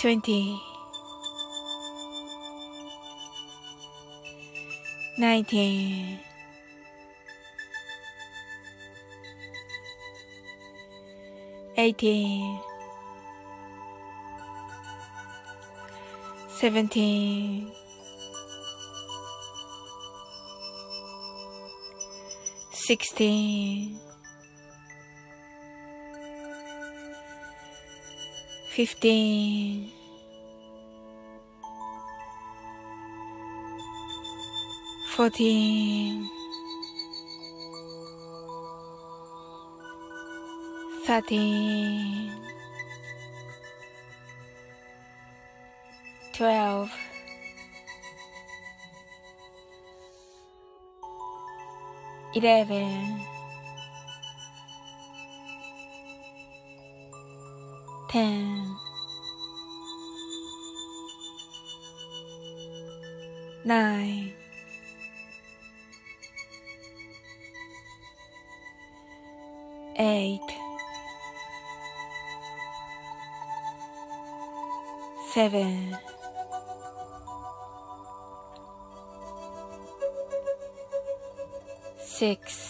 20 19 18 17 16 fifteen, fourteen, thirteen, twelve, eleven. ten, nine, eight, seven, six,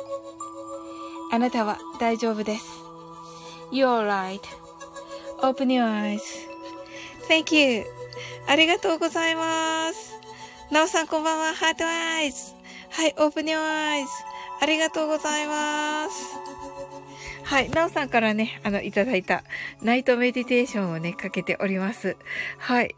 あなたは大丈夫です。You're right.Open your eyes.Thank you. ありがとうございます。なおさんこんばんは。ハートアイズ。はい、Open your eyes. ありがとうございます。はい、なおさんからね、あの、いただいたナイトメディテーションをね、かけております。はい。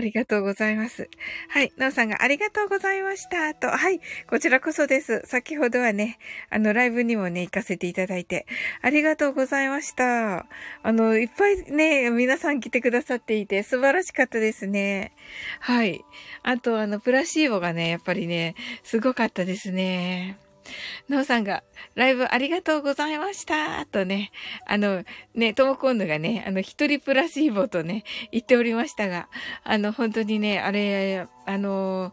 ありがとうございます。はい。なおさんがありがとうございました。と、はい。こちらこそです。先ほどはね、あの、ライブにもね、行かせていただいて、ありがとうございました。あの、いっぱいね、皆さん来てくださっていて、素晴らしかったですね。はい。あと、あの、プラシーボがね、やっぱりね、すごかったですね。なおさんが、ライブありがとうございました。とね、あの、ね、ともこんぬがね、あの、一人プラシーボとね、言っておりましたが、あの、本当にね、あれ、あの、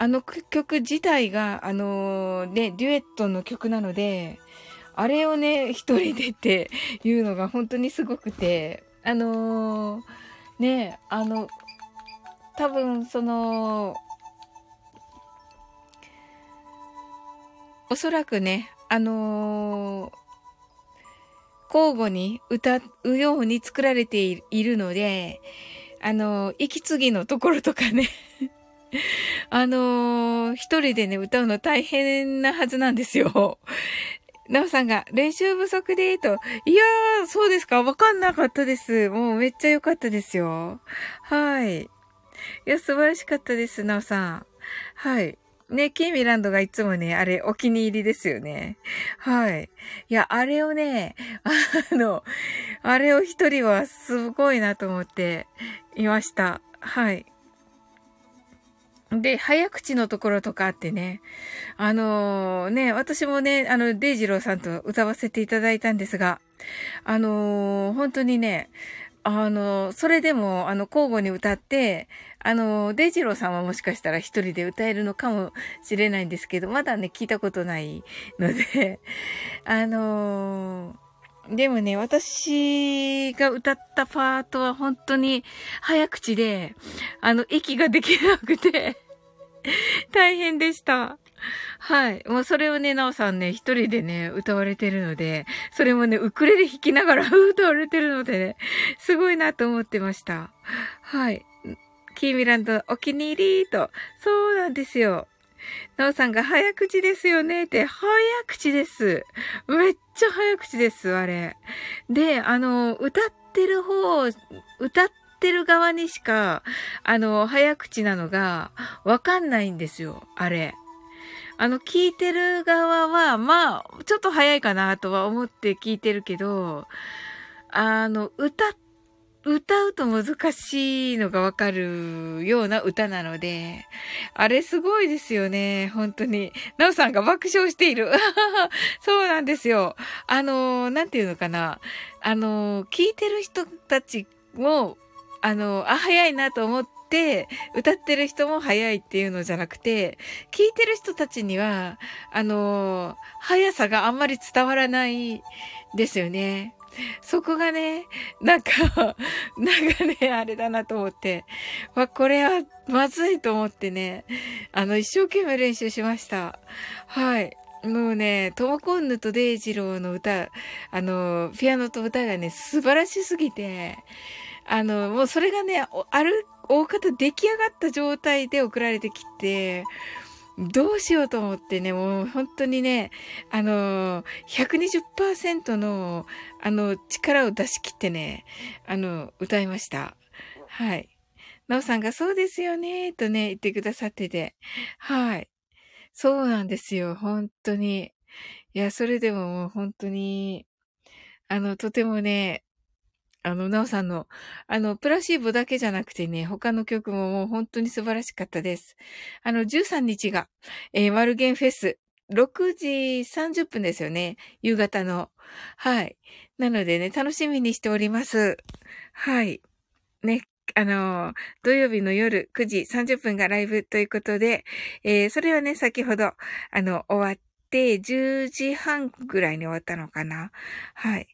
あの曲自体が、あの、ね、デュエットの曲なので、あれをね、一人でっていうのが本当にすごくて、あのね、あの、多分、その、おそらくね、あのー、交互に歌うように作られているので、あのー、息継ぎのところとかね あのー、一人でね、歌うの大変なはずなんですよ。なおさんが、練習不足で、と。いやー、そうですかわかんなかったです。もうめっちゃ良かったですよ。はい。いや、素晴らしかったです、なおさん。はい。ね、キーミランドがいつもね、あれお気に入りですよね。はい。いや、あれをね、あの、あれを一人はすごいなと思っていました。はい。で、早口のところとかあってね、あのー、ね、私もね、あの、デイジローさんと歌わせていただいたんですが、あのー、本当にね、あの、それでも、あの、交互に歌って、あの、デジローさんはもしかしたら一人で歌えるのかもしれないんですけど、まだね、聞いたことないので、あのでもね、私が歌ったパートは本当に早口で、あの、息ができなくて 大変でした。はい。もうそれをね、なおさんね、一人でね、歌われてるので、それもね、ウクレレ弾きながら 歌われてるのでね、すごいなと思ってました。はい。キーミランドお気に入りと。そうなんですよ。なおさんが早口ですよねって、早口です。めっちゃ早口です、あれ。で、あの、歌ってる方、歌ってる側にしか、あの、早口なのがわかんないんですよ、あれ。あの、聞いてる側は、まあ、ちょっと早いかなとは思って聞いてるけど、あの、歌、歌うと難しいのがわかるような歌なので、あれすごいですよね、本当に。なおさんが爆笑している。そうなんですよ。あの、なんていうのかな。あの、聞いてる人たちも、あの、あ、早いなと思って、歌ってる人も早いっていうのじゃなくて、聞いてる人たちには、あの、速さがあんまり伝わらないですよね。そこがね、なんか、なんかね、あれだなと思って、わ、これはまずいと思ってね、あの、一生懸命練習しました。はい。もうね、トモコンヌとデイジローの歌、あの、ピアノと歌がね、素晴らしすぎて、あの、もうそれがね、ある、大方出来上がった状態で送られてきて、どうしようと思ってね、もう本当にね、あの、120%の、あの、力を出し切ってね、あの、歌いました。はい。なおさんがそうですよね、とね、言ってくださってて。はい。そうなんですよ、本当に。いや、それでももう本当に、あの、とてもね、あの、なおさんの、あの、プラシーボだけじゃなくてね、他の曲ももう本当に素晴らしかったです。あの、13日が、えー、マルゲンフェス、6時30分ですよね。夕方の。はい。なのでね、楽しみにしております。はい。ね、あの、土曜日の夜9時30分がライブということで、えー、それはね、先ほど、あの、終わって、10時半ぐらいに終わったのかな。はい。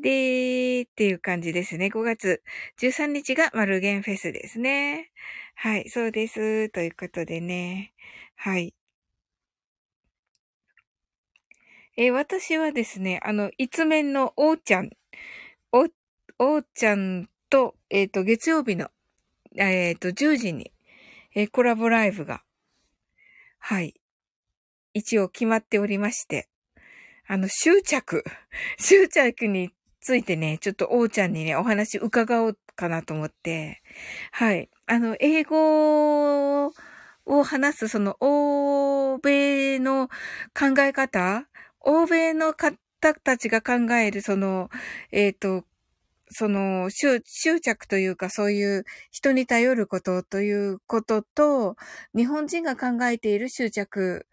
でー、っていう感じですね。5月13日がマルゲンフェスですね。はい、そうです。ということでね。はい。え私はですね、あの、一面のおーちゃん、お、おーちゃんと、えっ、ー、と、月曜日の、えっ、ー、と、10時に、えー、コラボライブが、はい、一応決まっておりまして、あの、執着、執着についてね、ちょっと王ちゃんにね、お話伺おうかなと思って。はい。あの、英語を話す、その、欧米の考え方？欧米の方？たちが考える、その、えっ、ー、と、その執、執着というかそういう人に頼ることということと、日本人が考えている執着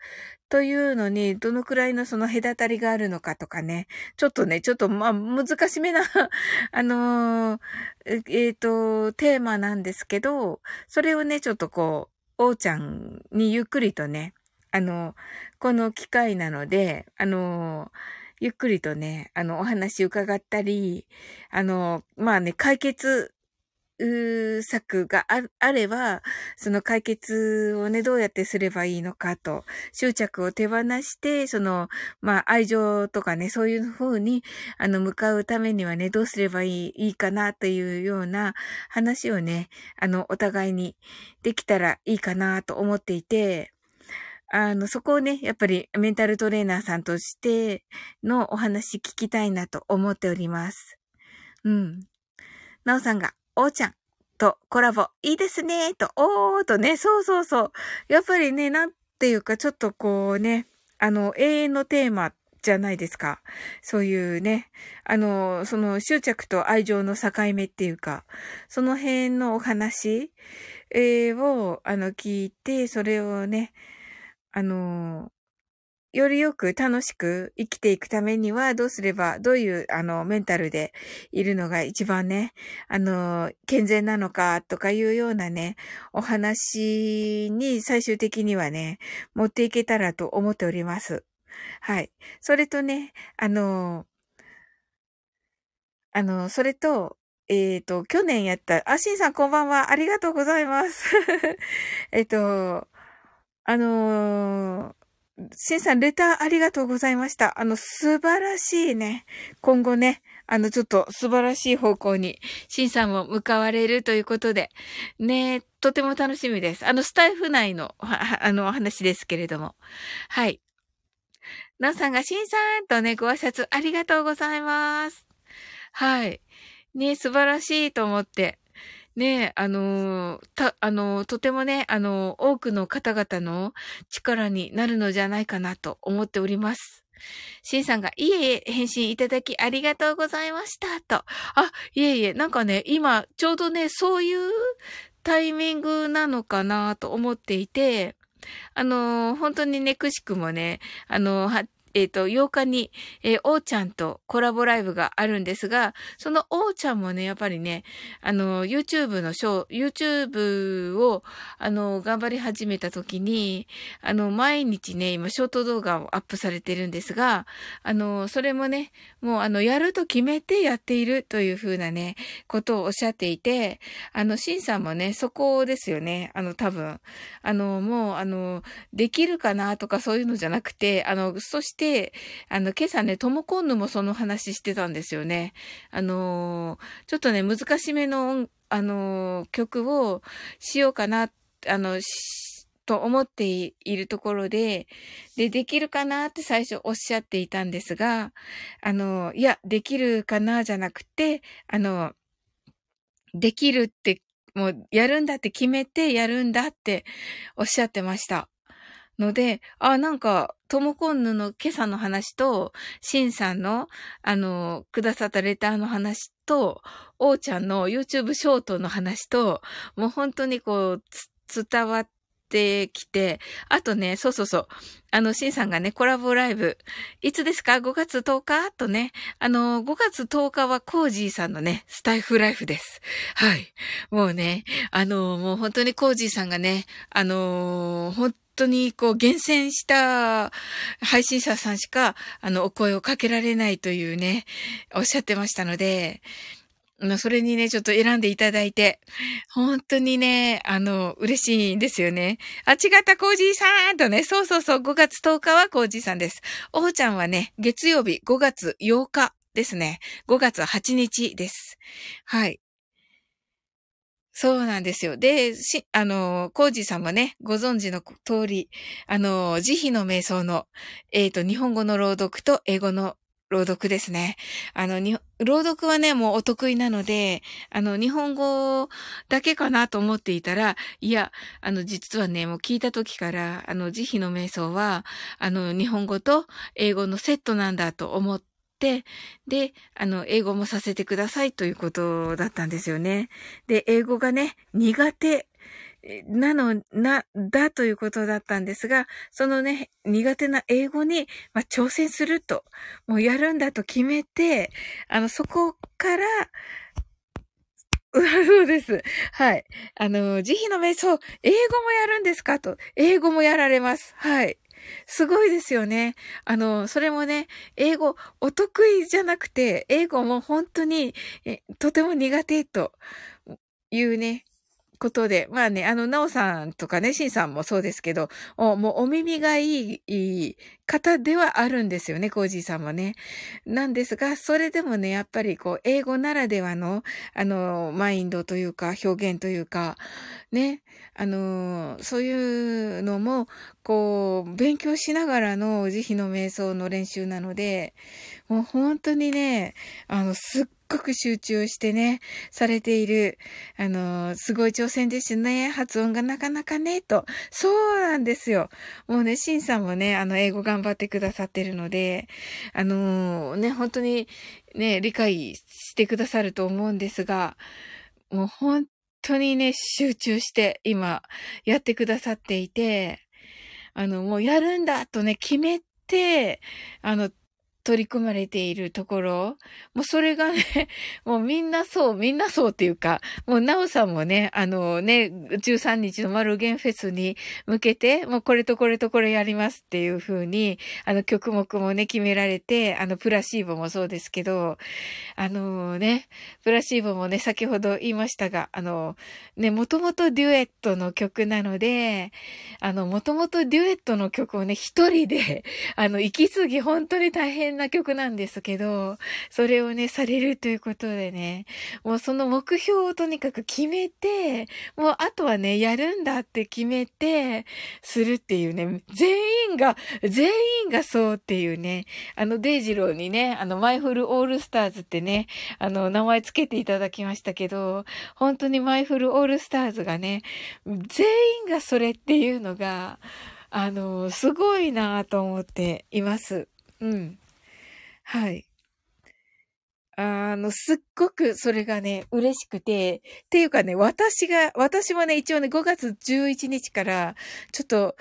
というのに、どのくらいのその隔たりがあるのかとかね。ちょっとね、ちょっとまあ難しめな あのー、えっ、ー、と、テーマなんですけど、それをね、ちょっとこう、おうちゃんにゆっくりとね、あの、この機会なので、あのーゆっくりとね、あの、お話伺ったり、あの、まあね、解決策があれば、その解決をね、どうやってすればいいのかと、執着を手放して、その、まあ、愛情とかね、そういう風に、あの、向かうためにはね、どうすればいい、いいかなというような話をね、あの、お互いにできたらいいかなと思っていて、あの、そこをね、やっぱりメンタルトレーナーさんとしてのお話聞きたいなと思っております。うん。なおさんが、おーちゃんとコラボいいですねと、おーとね、そうそうそう。やっぱりね、なんていうか、ちょっとこうね、あの、永遠のテーマじゃないですか。そういうね、あの、その執着と愛情の境目っていうか、その辺のお話、えー、を、あの、聞いて、それをね、あの、よりよく楽しく生きていくためにはどうすれば、どういう、あの、メンタルでいるのが一番ね、あの、健全なのかとかいうようなね、お話に最終的にはね、持っていけたらと思っております。はい。それとね、あの、あの、それと、えっ、ー、と、去年やった、あ、しんさんこんばんは。ありがとうございます。えっと、あのー、シンさん、レターありがとうございました。あの、素晴らしいね。今後ね、あの、ちょっと素晴らしい方向に、シンさんも向かわれるということで、ね、とても楽しみです。あの、スタイフ内の、あの、お話ですけれども。はい。ナンさんが、シンさんとね、ご挨拶ありがとうございます。はい。ね、素晴らしいと思って。ね、あの、た、あの、とてもね、あの、多くの方々の力になるのじゃないかなと思っております。シンさんが、いえいえ、返信いただきありがとうございました。と。あ、いえいえ、なんかね、今、ちょうどね、そういうタイミングなのかなと思っていて、あの、本当にね、くしくもね、あの、えっ、ー、と、8日に、えー、おーちゃんとコラボライブがあるんですが、そのおーちゃんもね、やっぱりね、あの、YouTube のショー、YouTube を、あの、頑張り始めた時に、あの、毎日ね、今、ショート動画をアップされてるんですが、あの、それもね、もう、あの、やると決めてやっているというふうなね、ことをおっしゃっていて、あの、シンさんもね、そこですよね。あの、多分、あの、もう、あの、できるかなとかそういうのじゃなくて、あの、そして、で、あの、今朝ね、トモコンヌもその話してたんですよね。あのちょっとね、難しめの、あの曲をしようかな、あの、と思っているところで、で、できるかなって最初おっしゃっていたんですが、あの、いや、できるかなじゃなくて、あの、できるって、もうやるんだって決めてやるんだっておっしゃってました。ので、あ、なんか、トモコンヌの今朝の話と、シンさんの、あの、くださったレターの話と、おーちゃんの YouTube ショートの話と、もう本当にこう、伝わってきて、あとね、そうそうそう。あの、シンさんがね、コラボライブ、いつですか ?5 月10日とね、あの、5月10日はコージーさんのね、スタイフライフです。はい。もうね、あの、もう本当にコージーさんがね、あの、本当にこう厳選した配信者さんしか、あの、お声をかけられないというね、おっしゃってましたので、それにね、ちょっと選んでいただいて、本当にね、あの、嬉しいんですよね。あ、違った、コージーさんとね、そうそうそう、5月10日はコージーさんです。おーちゃんはね、月曜日5月8日ですね。5月8日です。はい。そうなんですよ。で、し、あの、コージさんもね、ご存知の通り、あの、慈悲の瞑想の、えっ、ー、と、日本語の朗読と英語の朗読ですね。あの、に、朗読はね、もうお得意なので、あの、日本語だけかなと思っていたら、いや、あの、実はね、もう聞いた時から、あの、慈悲の瞑想は、あの、日本語と英語のセットなんだと思って、で、あの、英語もさせてくださいということだったんですよね。で、英語がね、苦手なの、な、だということだったんですが、そのね、苦手な英語に、まあ、挑戦すると、もうやるんだと決めて、あの、そこから、そうです。はい。あの、慈悲の瞑想、英語もやるんですかと。英語もやられます。はい。すごいですよね。あの、それもね、英語、お得意じゃなくて、英語も本当に、とても苦手というね、ことで、まあね、あの、なおさんとかね、しんさんもそうですけど、おもうお耳がいい方ではあるんですよね、コージーさんもね。なんですが、それでもね、やっぱりこう、英語ならではの、あの、マインドというか、表現というか、ね、あの、そういうのも、こう、勉強しながらの慈悲の瞑想の練習なので、もう本当にね、あの、すっごく集中してね、されている、あの、すごい挑戦ですね。発音がなかなかね、と。そうなんですよ。もうね、シンさんもね、あの、英語頑張ってくださってるので、あのね、本当にね、理解してくださると思うんですが、もう本当にね、集中して今、やってくださっていて、あの、もうやるんだとね、決めて、あの、取り組まれているところ、もうそれがね、もうみんなそう、みんなそうっていうか、もうなおさんもね、あのね、13日のマルゲンフェスに向けて、もうこれとこれとこれやりますっていう風に、あの曲目もね、決められて、あのプラシーボもそうですけど、あのね、プラシーボもね、先ほど言いましたが、あの、ね、もともとデュエットの曲なので、あの、もともとデュエットの曲をね、一人で、あの、行き過ぎ本当に大変な曲なんですけど、それをね、されるということでね、もうその目標をとにかく決めて、もうあとはね、やるんだって決めて、するっていうね、全員が、全員がそうっていうね、あの、デイジローにね、あの、マイフルオールスターズってね、あの、名前つけていただきましたけど、本当にマイフルオールスターズがね、全員がそれっていうのが、あの、すごいなと思っています。うん。はい。あの、すっごくそれがね、嬉しくて、っていうかね、私が、私もね、一応ね、5月11日から、ちょっと、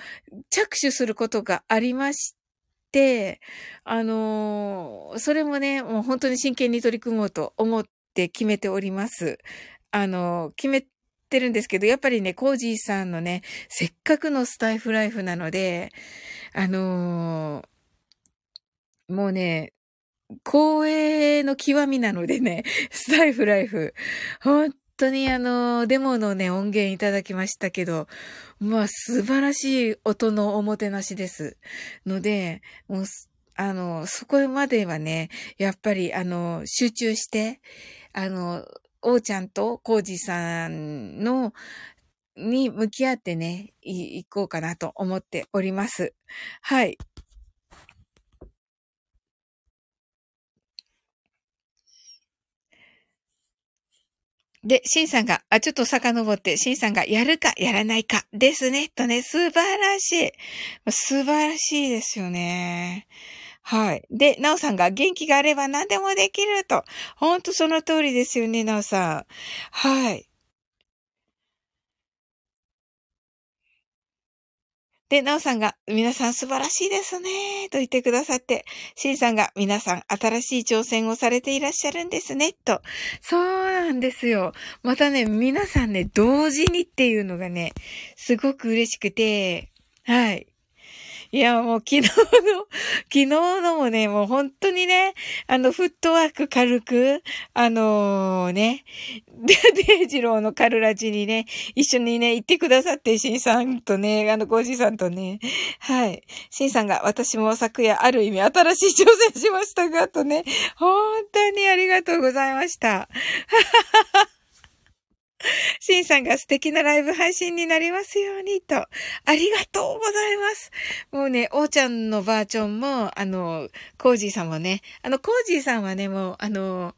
着手することがありまして、あのー、それもね、もう本当に真剣に取り組もうと思って決めております。あのー、決めてるんですけど、やっぱりね、コージーさんのね、せっかくのスタイフライフなので、あのー、もうね、光栄の極みなのでね、スタイフライフ。本当にあの、デモのね、音源いただきましたけど、まあ素晴らしい音のおもてなしです。ので、もう、あの、そこまではね、やっぱりあの、集中して、あの、おうちゃんとコージさんの、に向き合ってね、い、行こうかなと思っております。はい。で、シンさんが、あ、ちょっと遡って、シンさんがやるかやらないかですね、とね、素晴らしい。素晴らしいですよね。はい。で、なおさんが元気があれば何でもできると。ほんとその通りですよね、なおさん。はい。で、なおさんが、皆さん素晴らしいですね、と言ってくださって、しんさんが、皆さん新しい挑戦をされていらっしゃるんですね、と。そうなんですよ。またね、皆さんね、同時にっていうのがね、すごく嬉しくて、はい。いや、もう昨日の、昨日のもね、もう本当にね、あの、フットワーク軽く、あのー、ね、で、デイジローのカルラジにね、一緒にね、行ってくださって、シンさんとね、あの、ゴージさんとね、はい。シンさんが、私も昨夜、ある意味、新しい挑戦しましたが、とね、本当にありがとうございました。ははは シンさんが素敵なライブ配信になりますようにと。ありがとうございます。もうね、おーちゃんのバージョンも、あの、コージーさんもね、あの、コージーさんはね、もう、あの、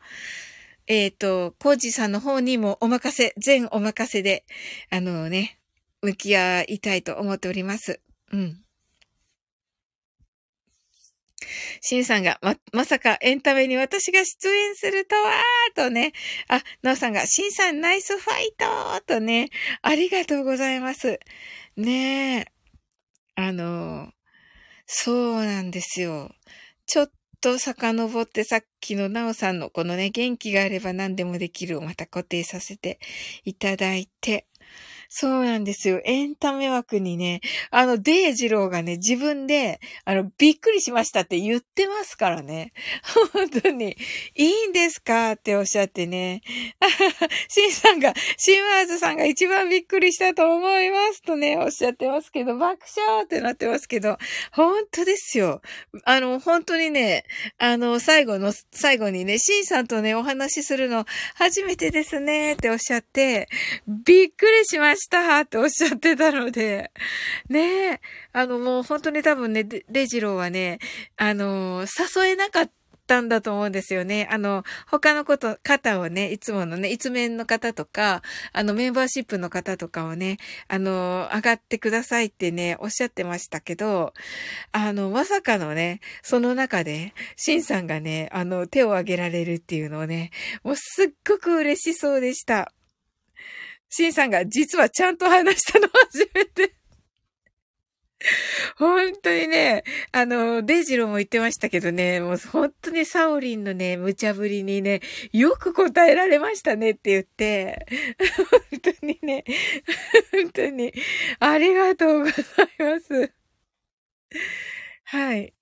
えっ、ー、と、コージーさんの方にもお任せ、全お任せで、あのね、向き合いたいと思っております。うん。シンさんが、ま、まさかエンタメに私が出演するとはーとね。あ、ノーさんが、シンさんナイスファイトとね。ありがとうございます。ねえ。あの、そうなんですよ。ちょっと遡ってさっきのナオさんのこのね、元気があれば何でもできるをまた固定させていただいて、そうなんですよ。エンタメ枠にね、あの、デイジローがね、自分で、あの、びっくりしましたって言ってますからね。本当に、いいんですかっておっしゃってね。シンさんが、シンワーズさんが一番びっくりしたと思いますとね、おっしゃってますけど、爆笑ってなってますけど、本当ですよ。あの、本当にね、あの、最後の、最後にね、シンさんとね、お話しするの初めてですねっておっしゃって、びっくりしました。したっておっしゃってたので、ねえ、あのもう本当に多分ね、デジローはね、あの、誘えなかったんだと思うんですよね。あの、他のこと、方をね、いつものね、一面の方とか、あの、メンバーシップの方とかをね、あの、上がってくださいってね、おっしゃってましたけど、あの、まさかのね、その中で、シンさんがね、あの、手を挙げられるっていうのをね、もうすっごく嬉しそうでした。シンさんが実はちゃんと話したの初めて。本当にね、あの、デイジローも言ってましたけどね、もう本当にサオリンのね、無茶ぶりにね、よく答えられましたねって言って、本当にね、本当に、ありがとうございます。はい。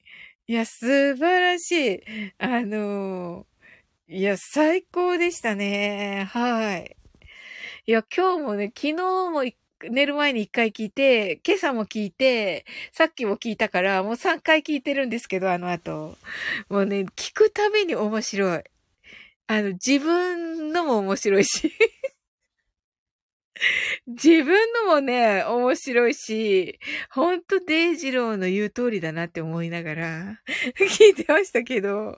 いや、素晴らしい。あの、いや、最高でしたね。はい。いや、今日もね、昨日も寝る前に一回聞いて、今朝も聞いて、さっきも聞いたから、もう三回聞いてるんですけど、あの後。もうね、聞くたびに面白い。あの、自分のも面白いし。自分のもね、面白いし、ほんとデイジローの言う通りだなって思いながら 聞いてましたけど、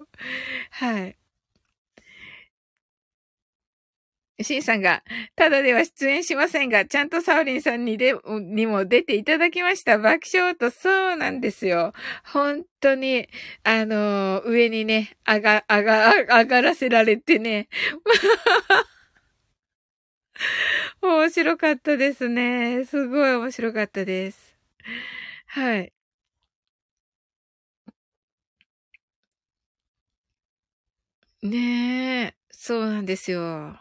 はい。シンさんが、ただでは出演しませんが、ちゃんとサオリンさんにで、にも出ていただきました。爆笑と、そうなんですよ。本当に、あのー、上にね、上が、上が、上がらせられてね。面白かったですね。すごい面白かったです。はい。ねえ、そうなんですよ。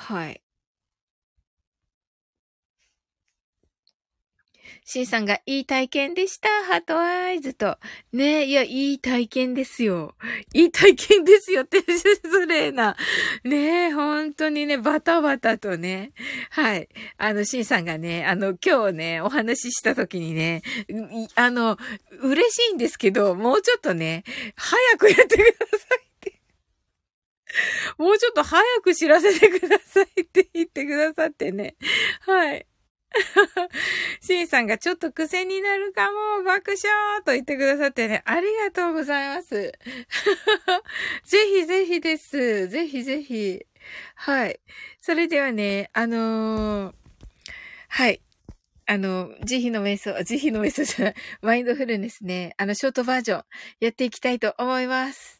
はい。シンさんがいい体験でした。ハートアイズと。ね、いや、いい体験ですよ。いい体験ですよって、失礼な。ねえ、本当にね、バタバタとね。はい。あの、シンさんがね、あの、今日ね、お話しした時にね、あの、嬉しいんですけど、もうちょっとね、早くやってください。もうちょっと早く知らせてくださいって言ってくださってね。はい。シンさんがちょっと癖になるかも、爆笑と言ってくださってね、ありがとうございます。ぜひぜひです。ぜひぜひ。はい。それではね、あのー、はい。あの、慈悲の瞑想、慈悲の瞑想じゃない、マインドフルネスね、あの、ショートバージョン、やっていきたいと思います。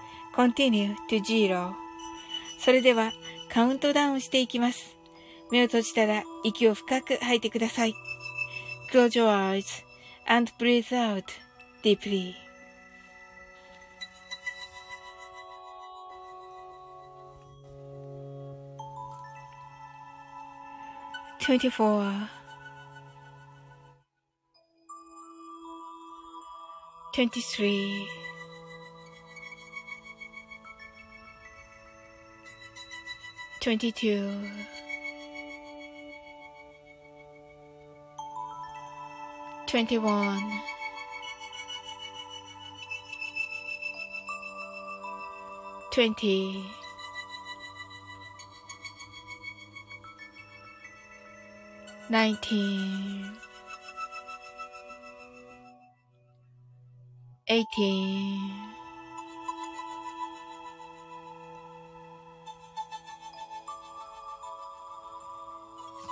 continue to zero それではカウントダウンしていきます。目を閉じたら息を深く吐いてください。Close your eyes and breathe out deeply. Twenty-four. Twenty-three. 22 21 20 19 18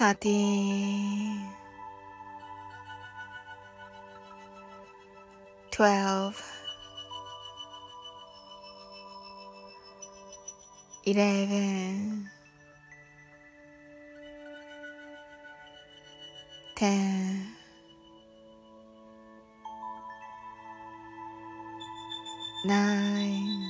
13 12 11 10 9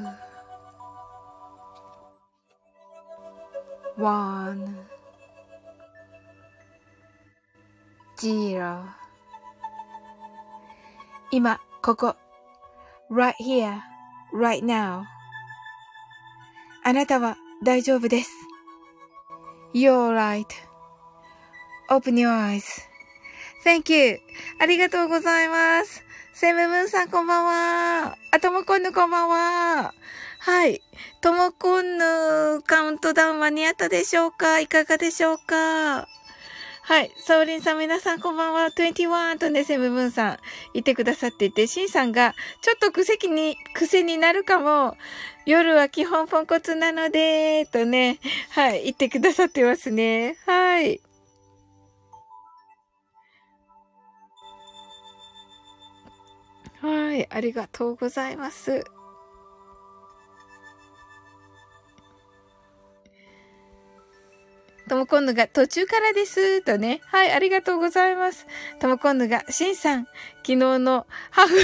0今、ここ。right here, right now. あなたは大丈夫です。You're right.Open your eyes.Thank you. ありがとうございます。セムムーンさんこんばんは。あ、ともこんぬこんばんは。はい。ともこんぬカウントダウン間に合ったでしょうか？いかがでしょうか？はい。サオリンさん皆さんこんばんは。21とね、セムムーンさん言ってくださっていて、シンさんがちょっと癖に、癖になるかも。夜は基本ポンコツなので、とね、はい。言ってくださってますね。はい。はい。ありがとうございます。ともこんぬが途中からです。とね。はい、ありがとうございます。ともこんぬが、しんさん、昨日のハフ、ハフ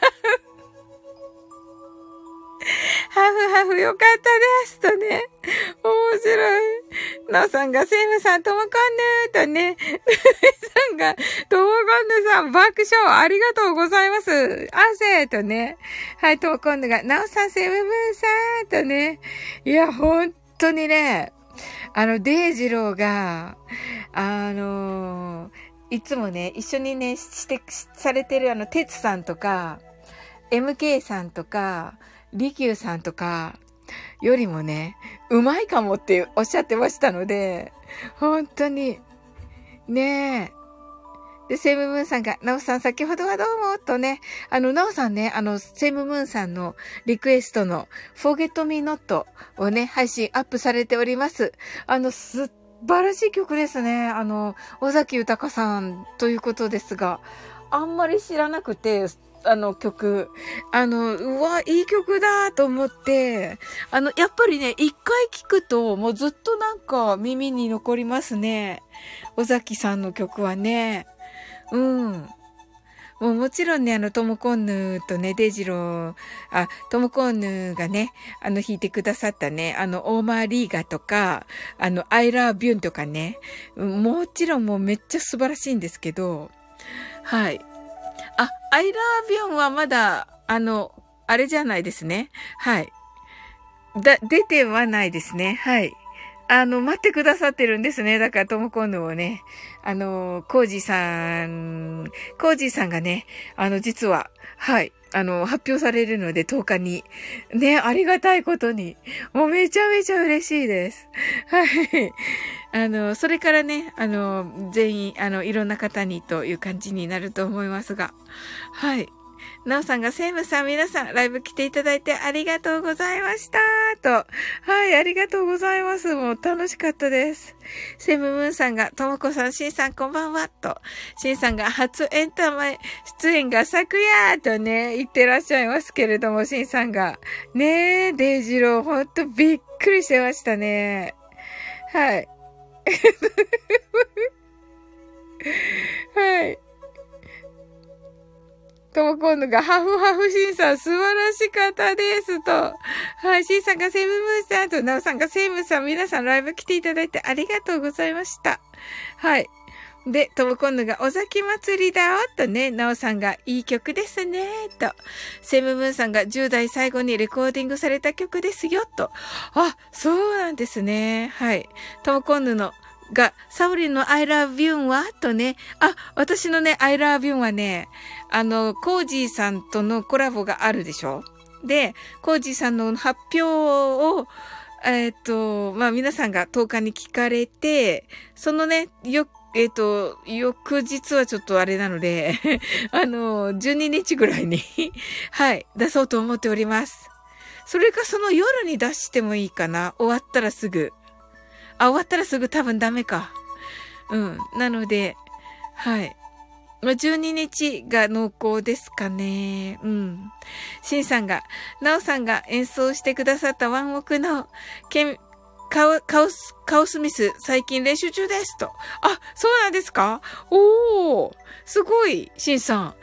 ハフハフハフよかったです。とね。面白い。なおさんが、セムさん、ともこんぬーとね。ぬさんが、ともこんぬさん、爆笑ありがとうございます。汗とね。はい、ともこんぬが、なおさん、セムムーさんとね。いや、本当にね、あの、デイジローが、あのいつもね、一緒にね、して、されてるあの、テツさんとか、MK さんとか、リキューさんとか、よりもね、うまいかもっておっしゃってましたので、本当に、ねえ。で、セイムムーンさんが、ナオさん先ほどはどうも、とね、あの、ナオさんね、あの、セイムムーンさんのリクエストの Forget Me Not をね、配信アップされております。あの、素晴らしい曲ですね。あの、尾崎豊さんということですが、あんまり知らなくて、あの曲。あの、うわ、いい曲だと思って、あの、やっぱりね、一回聴くと、もうずっとなんか耳に残りますね。尾崎さんの曲はね。うん。もうもちろんね、あの、トモコンヌとね、デジロー、あ、トモコンヌがね、あの、弾いてくださったね、あの、オーマーリーガとか、あの、アイラービュンとかね、もちろんもうめっちゃ素晴らしいんですけど、はい。あ、アイラービュンはまだ、あの、あれじゃないですね。はい。だ、出てはないですね。はい。あの、待ってくださってるんですね。だから、ともこんぬをね、あの、コージさん、コージさんがね、あの、実は、はい、あの、発表されるので、10日に。ね、ありがたいことに。もうめちゃめちゃ嬉しいです。はい。あの、それからね、あの、全員、あの、いろんな方にという感じになると思いますが。はい。なおさんが、セイムさん、皆さん、ライブ来ていただいてありがとうございましたと。はい、ありがとうございます。もう楽しかったです。セムムーンさんが、ともこさん、シンさん、こんばんはと。シンさんが、初エンター出演が昨夜とね、言ってらっしゃいますけれども、シンさんが。ねえ、デイジロー、ほんとびっくりしてましたね。はい。はい。ともこんのが、ハフハフシンさん、素晴らしかったです。と。はい、シンさんがセムムーンさんと、ナオさんがセムさん、皆さんライブ来ていただいてありがとうございました。はい。で、ともこんのが、お酒祭りだよとね、なおさんが、いい曲ですねと。セムムーンさんが、10代最後にレコーディングされた曲ですよと。あ、そうなんですね。はい。ともこんぬの、が、サウリンの I love you は？とね、あ、私のね、I love you はね、あの、コージーさんとのコラボがあるでしょ？で、コージーさんの発表を、えっ、ー、と、まあ、皆さんが10日に聞かれて、そのね、よ、えっ、ー、と、翌日はちょっとあれなので あの、12日ぐらいに はい、出そうと思っております。それかその夜に出してもいいかな？終わったらすぐ。あ、終わったらすぐ多分ダメか。うん。なので、はい。ま12日が濃厚ですかね。うん。シンさんが、ナオさんが演奏してくださったワンオクの、ケカオ、カオス、カオスミス、最近練習中ですと。あ、そうなんですか？おー、すごい、シンさん。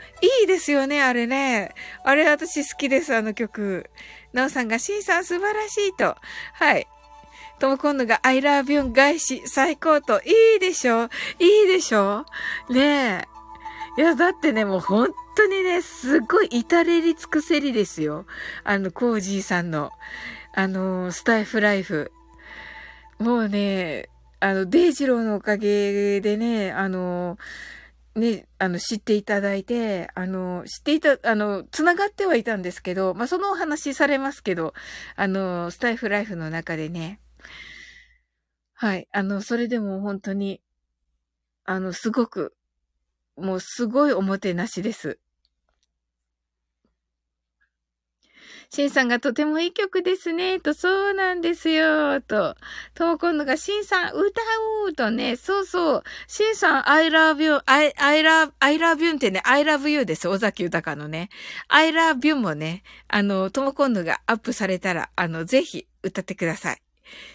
いいですよね、あれね。あれ私好きです、あの曲。ナオさんが、シンさん素晴らしいと。はい。とも今度が I love you 返し最高と。いいでしょ？いいでしょ？ねえ。いや、だってね、もう本当にね、すごい至れり尽くせりですよ。あの、コージーさんの、あの、スタイフライフ。もうね、あの、デイジローのおかげでね、あの、ね、あの、知っていただいて、あの、知っていた、あの、つながってはいたんですけど、まあ、そのお話されますけど、あの、スタイフライフの中でね、はい。あの、それでも本当に、あの、すごく、もうすごいおもてなしです。シンさんがとてもいい曲ですね、と、そうなんですよ、と。とも今度が、シンさん歌おうとね、そうそう。シンさん、I love you, I, I love, I love you ってね、I love you です。尾崎豊のね。I love you もね、あの、とも今度がアップされたら、あの、ぜひ歌ってください。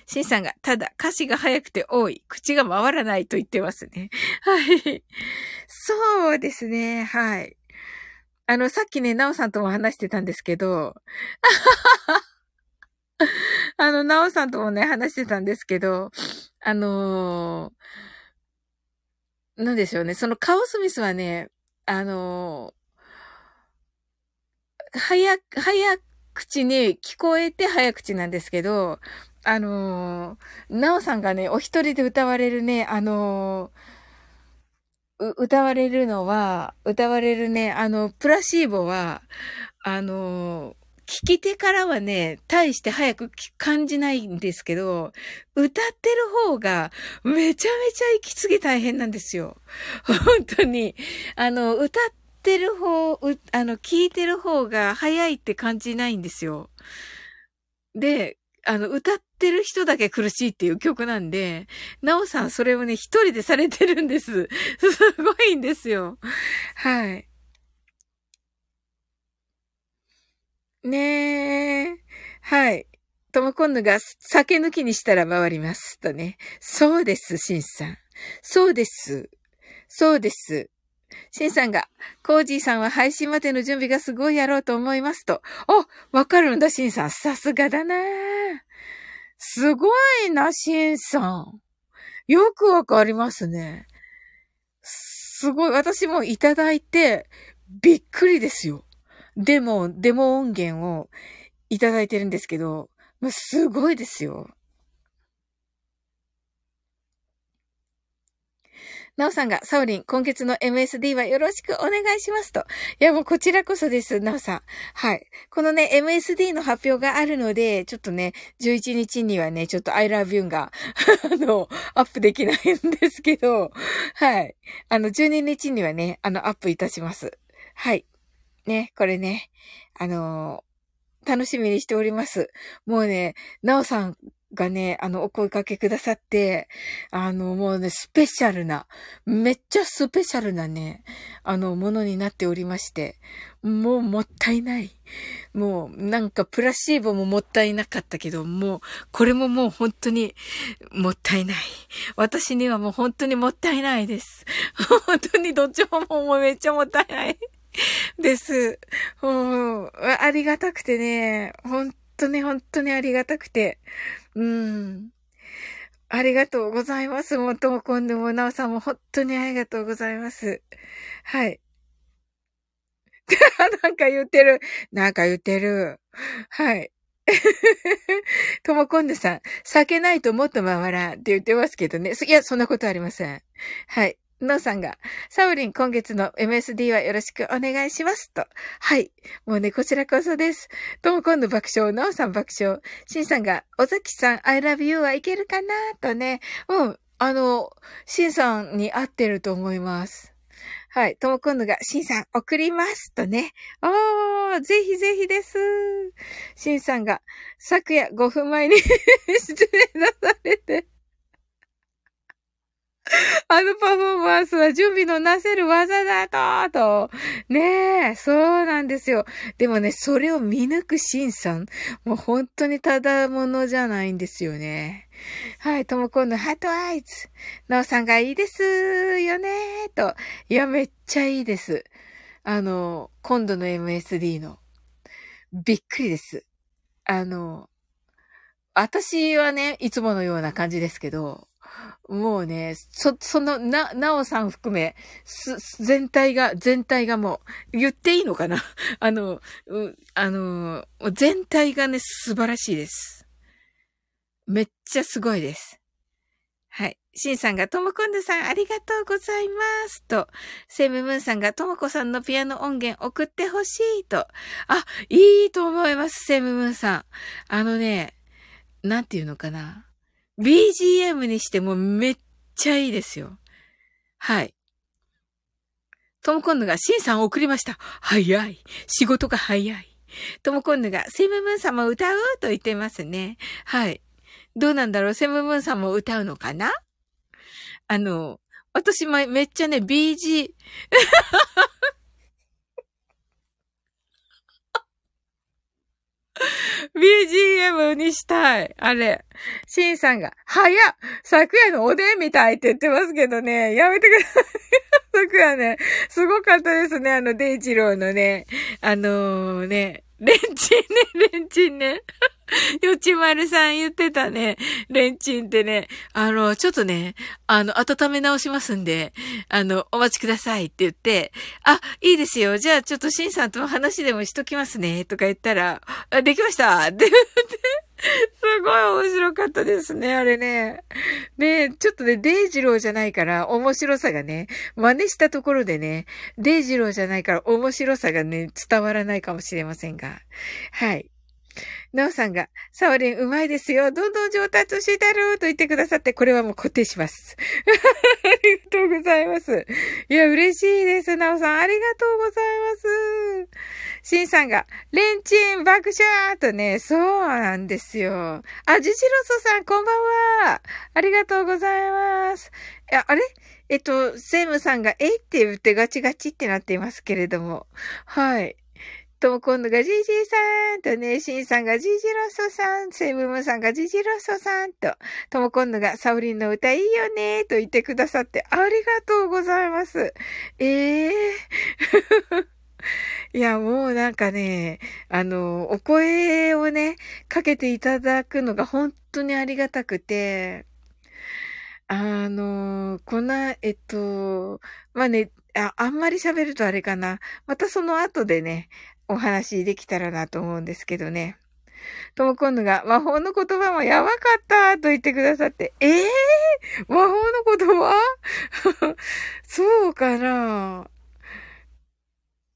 シンさんが、ただ歌詞が早くて多い。口が回らないと言ってますね。はい。そうですね。はい。あの、さっきね、ナオさんとも話してたんですけど、あの、ナオさんともね、話してたんですけど、あのー、なんでしょうね。そのカオスミスはね、あのー、早、早口に聞こえて早口なんですけど、あのー、なおさんがね、お一人で歌われるね、あのー、歌われるのは、歌われるね、あの、プラシーボは、あのー、聞き手からはね、大して早く感じないんですけど、歌ってる方がめちゃめちゃ息継ぎ大変なんですよ。本当に。あの、歌ってる方、あの、聞いてる方が早いって感じないんですよ。で、あの、歌ってる人だけ苦しいっていう曲なんで、なおさんそれをね、一人でされてるんです。すごいんですよ。はい。ねえ。はい。ともこんぬが酒抜きにしたら回ります。とね。そうです、しんさん。そうです。そうです。シンさんが、コージーさんは配信までの準備がすごいやろうと思いますと。あ、わかるんだ、シンさん。さすがだなすごいな、シンさん。よくわかりますね。すごい。私もいただいて、びっくりですよ。デモ、デモ音源をいただいてるんですけど、すごいですよ。なおさんが、サオリン、今月の MSD はよろしくお願いしますと。いや、もうこちらこそです、なおさん。はい。このね、MSD の発表があるので、ちょっとね、11日にはね、ちょっと I love you が あの、アップできないんですけど、はい。あの、12日にはね、あの、アップいたします。はい。ね、これね、あのー、楽しみにしております。もうね、なおさんがね、あの、お声かけくださって、あの、もうね、スペシャルな、めっちゃスペシャルなね、あの、ものになっておりまして、もうもったいない。もう、なんかプラシーボももったいなかったけど、もう、これももう本当に、もったいない。私にはもう本当にもったいないです。本当にどっちももうめっちゃもったいない。です。もう、ありがたくてね、本当に本当にありがたくて。うん。ありがとうございます。もうともこんでもなおさんも本当にありがとうございます。はい。なんか言ってる。なんか言ってる。はい。ともこんでさん、避けないともっと回らんって言ってますけどね。いや、そんなことありません。はい。のさんが、サウリン今月の MSD はよろしくお願いしますと。はい。もうね、こちらこそです。とも今度爆笑、なおさん爆笑。しんさんが、おざきさん、I love you はいけるかなとね。うん。あの、しんさんに合ってると思います。はい。とも今度が、しんさん、送りますとね。おー、ぜひぜひです。しんさんが、昨夜5分前に 出演なされて、あのパフォーマンスは準備のなせる技だと、と。ねえ、そうなんですよ。でもね、それを見抜くシンさん、もう本当にただものじゃないんですよね。はい、ともこんのハートアイズ。なおさんがいいですよねと。いや、めっちゃいいです。あの、今度の MSD の。びっくりです。あの、私はね、いつものような感じですけど、もうね、そ、その、な、なおさん含め、す、全体が、全体がもう、言っていいのかな？あの、う、あの、全体がね、素晴らしいです。めっちゃすごいです。はい。シンさんが、ともこんぬさん、ありがとうございます。と、セムムーンさんが、ともこさんのピアノ音源送ってほしい。と。あ、いいと思います、セムムーンさん。あのね、なんていうのかな？BGM にしてもめっちゃいいですよ。はい。トムコンヌが、シンさん送りました。早い。仕事が早い。トムコンヌが、セムムーンさんも歌うと言ってますね。はい。どうなんだろう？セムムーンさんも歌うのかな？あの、私めっちゃね、BG、BGM にしたい。あれ。シンさんが、早っ昨夜のおでんみたいって言ってますけどね、やめてください。昨夜ね、すごかったですね、あの、デイジローのね、あのー、ね、レンチンね、レンチンね。よちまるさん言ってたね。レンチンってね。あの、ちょっとね、あの、温め直しますんで、あの、お待ちくださいって言って、あ、いいですよ。じゃあちょっとシンさんと話でもしときますね。とか言ったら、できましたって言って、すごい面白かったですね、あれね。ねちょっとね、デイジローじゃないから面白さがね、真似したところでね、デイジローじゃないから面白さがね、伝わらないかもしれませんが。はい。なおさんが、サオリンうまいですよ。どんどん上達してたると言ってくださって、これはもう固定します。ありがとうございます。いや、嬉しいです。なおさん、ありがとうございます。シンさんが、レンチン爆笑とね、そうなんですよ。あ、ジジロソさん、こんばんは。ありがとうございます。いや、あれ？えっと、セムさんが、えって言ってガチガチってなっていますけれども。はい。とも今度がジジイさんとね、シンさんがジジロソさん、セイムムさんがジジロソさんと、とも今度がサウリンの歌いいよねと言ってくださってありがとうございます。ええー いや、もうなんかね、あの、お声をね、かけていただくのが本当にありがたくて、あの、こんな、えっと、まあね、あ、あんまり喋るとあれかな。またその後でね、お話できたらなと思うんですけどね。とも今度が魔法の言葉もやばかったと言ってくださって、ええー、魔法の言葉？そうかな？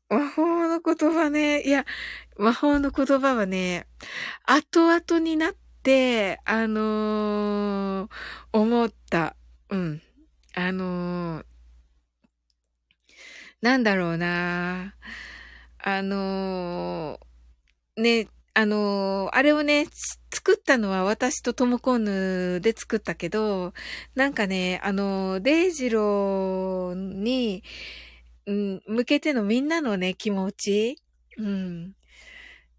魔法の言葉ね、いや、魔法の言葉はね、後々になって、あのー、思った。うん。あのー、なんだろうなぁ。あのー、ね、あのー、あれをね、作ったのは私とトモコンヌで作ったけど、なんかね、あのー、デイジローに、うん、向けてのみんなのね、気持ち、うん、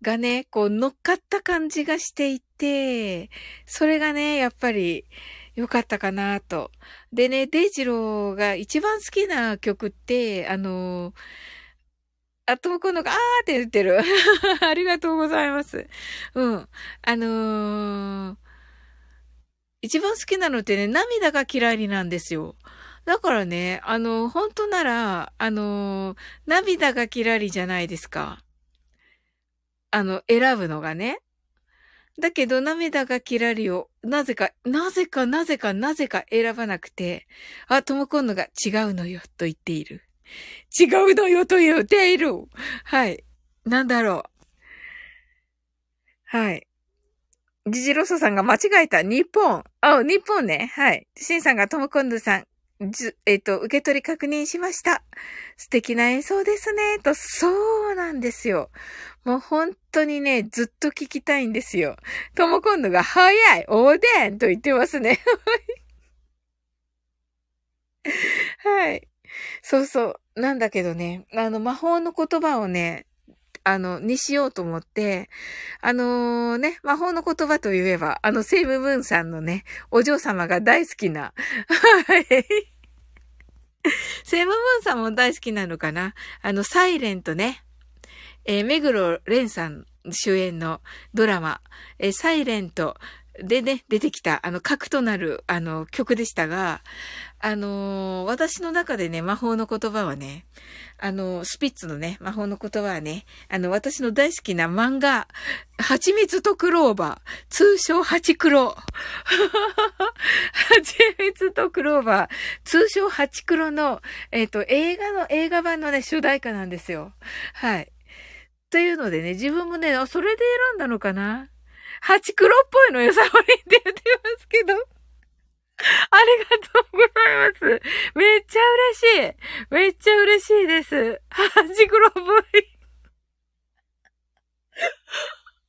がね、こう乗っかった感じがしていて、それがね、やっぱり良かったかなと。でね、デイジローが一番好きな曲って、あの、あともこのが、あーって言ってる。ありがとうございます。うん。あのー、一番好きなのってね、涙が嫌いなんですよ。だからね、あの、本当なら、あの、涙がキラリじゃないですか。あの、選ぶのがね。だけど、涙がキラリを、なぜか、なぜか、なぜか、なぜか選ばなくて、あ、ともこんのが違うのよ、と言っている。違うのよ、と言っている。はい。なんだろう。はい。ジジロソさんが間違えた。日本。あ、日本ね。はい。シンさんがともこんぬさん。えっ、ー、と、受け取り確認しました。素敵な演奏ですね。と、そうなんですよ。もう本当にね、ずっと聞きたいんですよ。とも今度が早いおでんと言ってますね。はい。そうそう。なんだけどね、あの、魔法の言葉をね、あの、にしようと思って、あのー、ね、魔法の言葉といえば、あの、セイムブーンさんのね、お嬢様が大好きな、セイムブーンさんも大好きなのかな？あの、サイレントね。えー、目黒蓮さん主演のドラマ、えー、サイレントでね、出てきた、あの、核となる、あの、曲でしたが、あのー、私の中でね、魔法の言葉はね、あの、スピッツのね、魔法の言葉はね、あの、私の大好きな漫画、蜂蜜とクローバー、通称ハチクロ。蜂蜜とクローバー、通称ハチクロの、えっ、ー、と、映画の、映画版のね、主題歌なんですよ。はい。というのでね、自分もね、それで選んだのかな？ハチクロっぽいのよ、サオリンって言ってますけど。ありがとうございます。めっちゃ嬉しい。めっちゃ嬉しいです。ハチクロっぽい。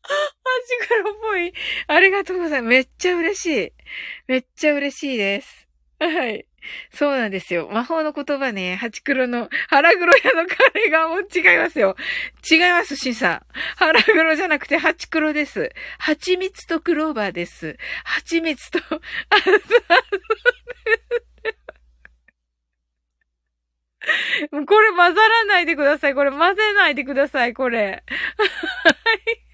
ハチクロっぽい。ありがとうございます。めっちゃ嬉しい。めっちゃ嬉しいです。はい。そうなんですよ。魔法の言葉ね、ハチクロの、腹黒屋のカレーがもう違いますよ。違います、シンさん。腹黒じゃなくてハチクロです。蜂蜜とクローバーです。蜂蜜と、あ、これ混ざらないでください。これ混ぜないでください、これ。はい。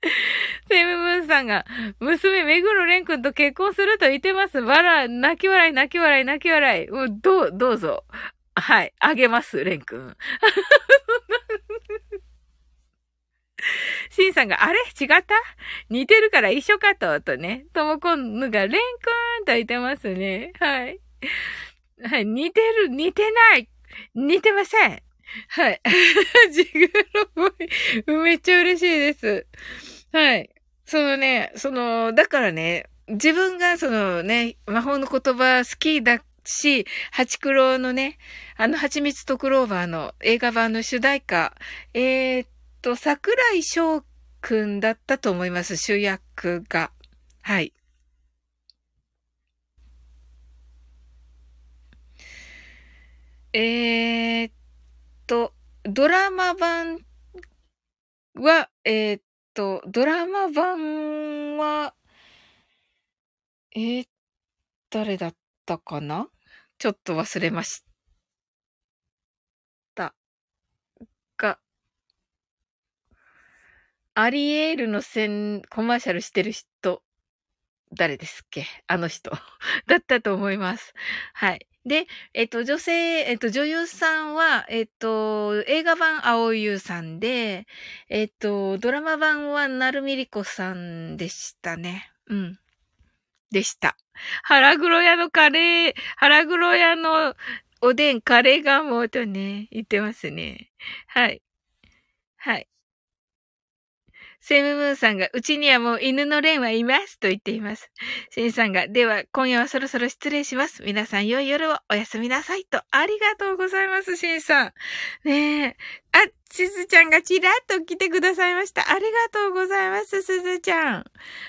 セムムーンさんが、娘、目黒蓮くんと結婚すると言ってます。わら、泣き笑い、泣き笑い、泣き笑い。どう、どうぞ。はい、あげます、蓮くん。シンさんが、あれ？違った？似てるから一緒かと、とね。ともこんぬが、レンくんと言ってますね。はい。はい、似てる、似てない似てませんはい。ジグロっぽい。めっちゃ嬉しいです。はい。そのね、その、だからね、自分がそのね、魔法の言葉好きだし、ハチクロのね、あの蜂蜜とクローバーの映画版の主題歌、えー、っと、桜井翔くんだったと思います、主役が。はい。えー、っと、ドラマ版は、えー、っと、ドラマ版は、えー、誰だったかな？ちょっと忘れました。が、アリエールの線、コマーシャルしてる人、誰ですっけ？あの人 だったと思います。はい。で、えっと、女性、えっと、女優さんは、えっと、映画版青優さんで、えっと、ドラマ版はなるみりこさんでしたね。うん。でした。腹黒屋のカレー、腹黒屋のおでん、カレーがもうとね、言ってますね。はい。はい。セムムーンさんが、うちにはもう犬のレンはいますと言っています。シンさんが、では今夜はそろそろ失礼します。皆さん良い夜をおやすみなさいと。ありがとうございます、シンさん。ねえ。あ、すずちゃんがちらっと来てくださいました。ありがとうございます、すずちゃん。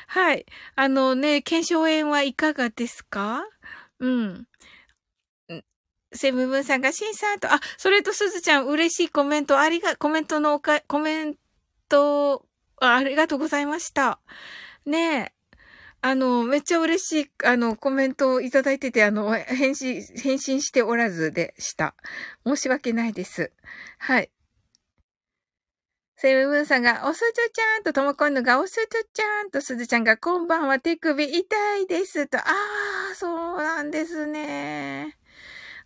はい。あのね、検証炎はいかがですか？うん。セムムーンさんがシンさんと、あ、それとすずちゃん嬉しいコメントありが、コメントのおか、コメントありがとうございました。ねえ。あの、めっちゃ嬉しい、あの、コメントをいただいてて、あの、返信、返信しておらずでした。申し訳ないです。はい。セブブンさんが、おすずちゃんと、ともこんのが、おすずちゃんと、すずちゃんが、こんばんは、手首痛いですと、ああ、そうなんですね。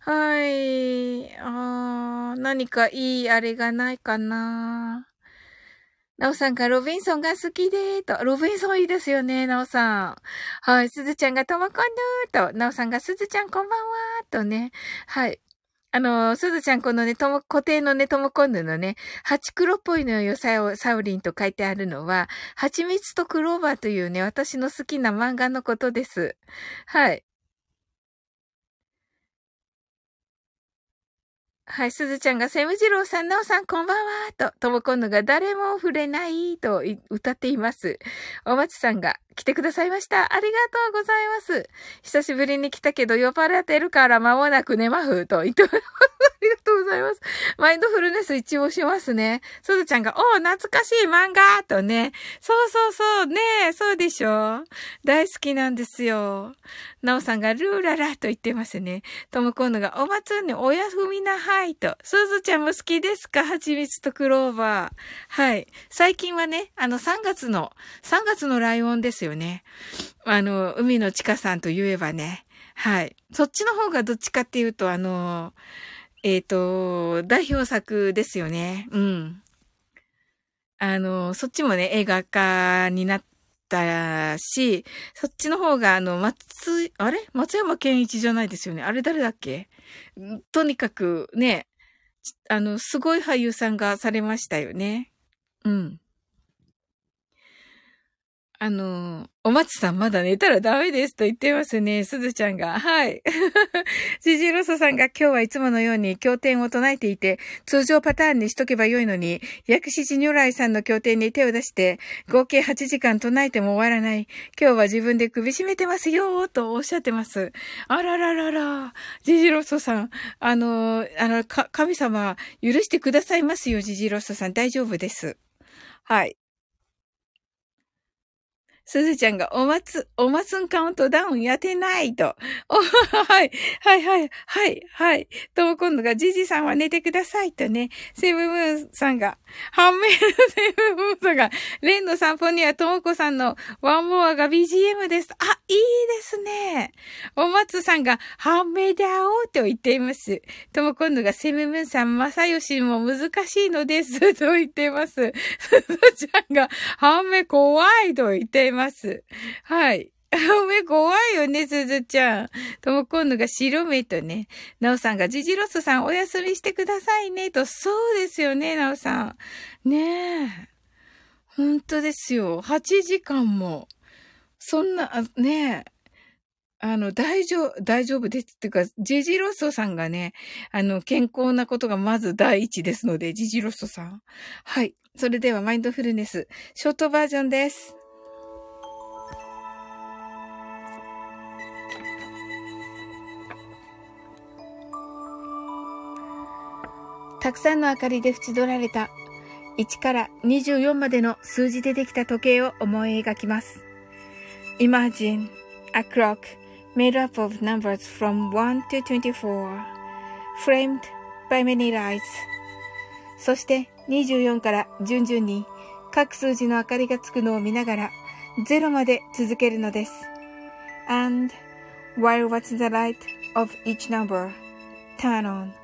はい。ああ、何かいいあれがないかな。なおさんがロビンソンが好きでーと。ロビンソンいいですよね、なおさん。はい。すずちゃんがともこんぬーと。なおさんがすずちゃんこんばんはーとね。はい。あの、すずちゃんこのね、とも、固定のね、ともこんぬのね、ハチクロっぽいのよ、サウサウリンと書いてあるのは、蜂蜜とクローバーというね、私の好きな漫画のことです。はい。はい、すずちゃんが、セムジローさん、なおさん、こんばんは、と、ともこんのが、誰も触れない、と歌っています。おまちさんが、来てくださいました。ありがとうございます。久しぶりに来たけど、酔っ払ってるから間もなく寝まふ、と言って。ありがとうございます。マインドフルネス一応しますね。すずちゃんが、お懐かしい漫画とね。そうそうそう、ねそうでしょ大好きなんですよ。なおさんが、ルーララと言ってますね。ともこんのが、おまつんね、おやすみなはい、と。すずちゃんも好きですか？蜂蜜とクローバー。はい。最近はね、あの、3月の、3月のライオンですよね。あの、海の地下さんと言えばね。はい。そっちの方がどっちかっていうと、あの、えっ、ー、と、代表作ですよね。うん。あの、そっちもね、映画化になってたし、そっちの方が、あの、松、あれ？松山健一じゃないですよね？あれ誰だっけ？とにかくね、あの、すごい俳優さんがされましたよね。うん。あの、お松さんまだ寝たらダメですと言ってますね。すずちゃんが。はい。ジジロソさんが今日はいつものように経典を唱えていて、通常パターンにしとけばよいのに、薬師寺如来さんの経典に手を出して、合計8時間唱えても終わらない。今日は自分で首絞めてますよとおっしゃってます。あらららら。ジジロソさん、あの、あの、神様、許してくださいますよ、ジジロソさん。大丈夫です。はい。すずちゃんが、おまつ、おまつんカウントダウンやってないと。お、はい、はい、はい、はい、はい。とも今度が、ジジさんは寝てくださいとね。セブムーンさんが、判明のセブムーンさんが、レンの散歩にはともこさんのワンモアが BGM です。あ、いいですね。おまつさんが、判明だおうと言っています。とも今度が、セブムーンさん、まさよしも難しいのです。と言っています。すずちゃんが、判明怖いと言っています。ます。はい。目怖いよね、すずちゃん。とも今度が白目とね。なおさんが、ジジロスさんお休みしてくださいね、と。そうですよね、なおさん。ねえ。本当ですよ。8時間も。そんな、ねえ。あの、大丈夫、大丈夫です。っていうか、ジジロッソさんがね、あの、健康なことがまず第一ですので、ジジロッソさん。はい。それでは、マインドフルネス、ショートバージョンです。たくさんの明かりで縁取られた1から24までの数字でできた時計を思い描きます。Imagine a clock made up of numbers from 1 to 24, framed by many lights. そして24から順々に各数字の明かりがつくのを見ながら0まで続けるのです。And while watching the light of each number turn on,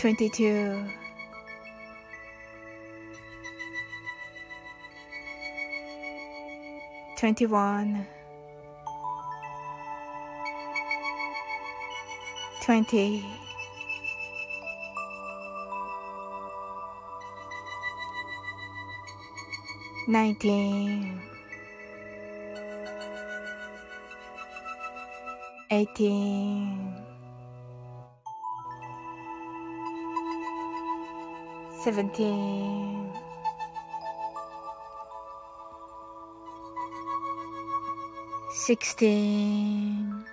22 21 20 19 18 17 16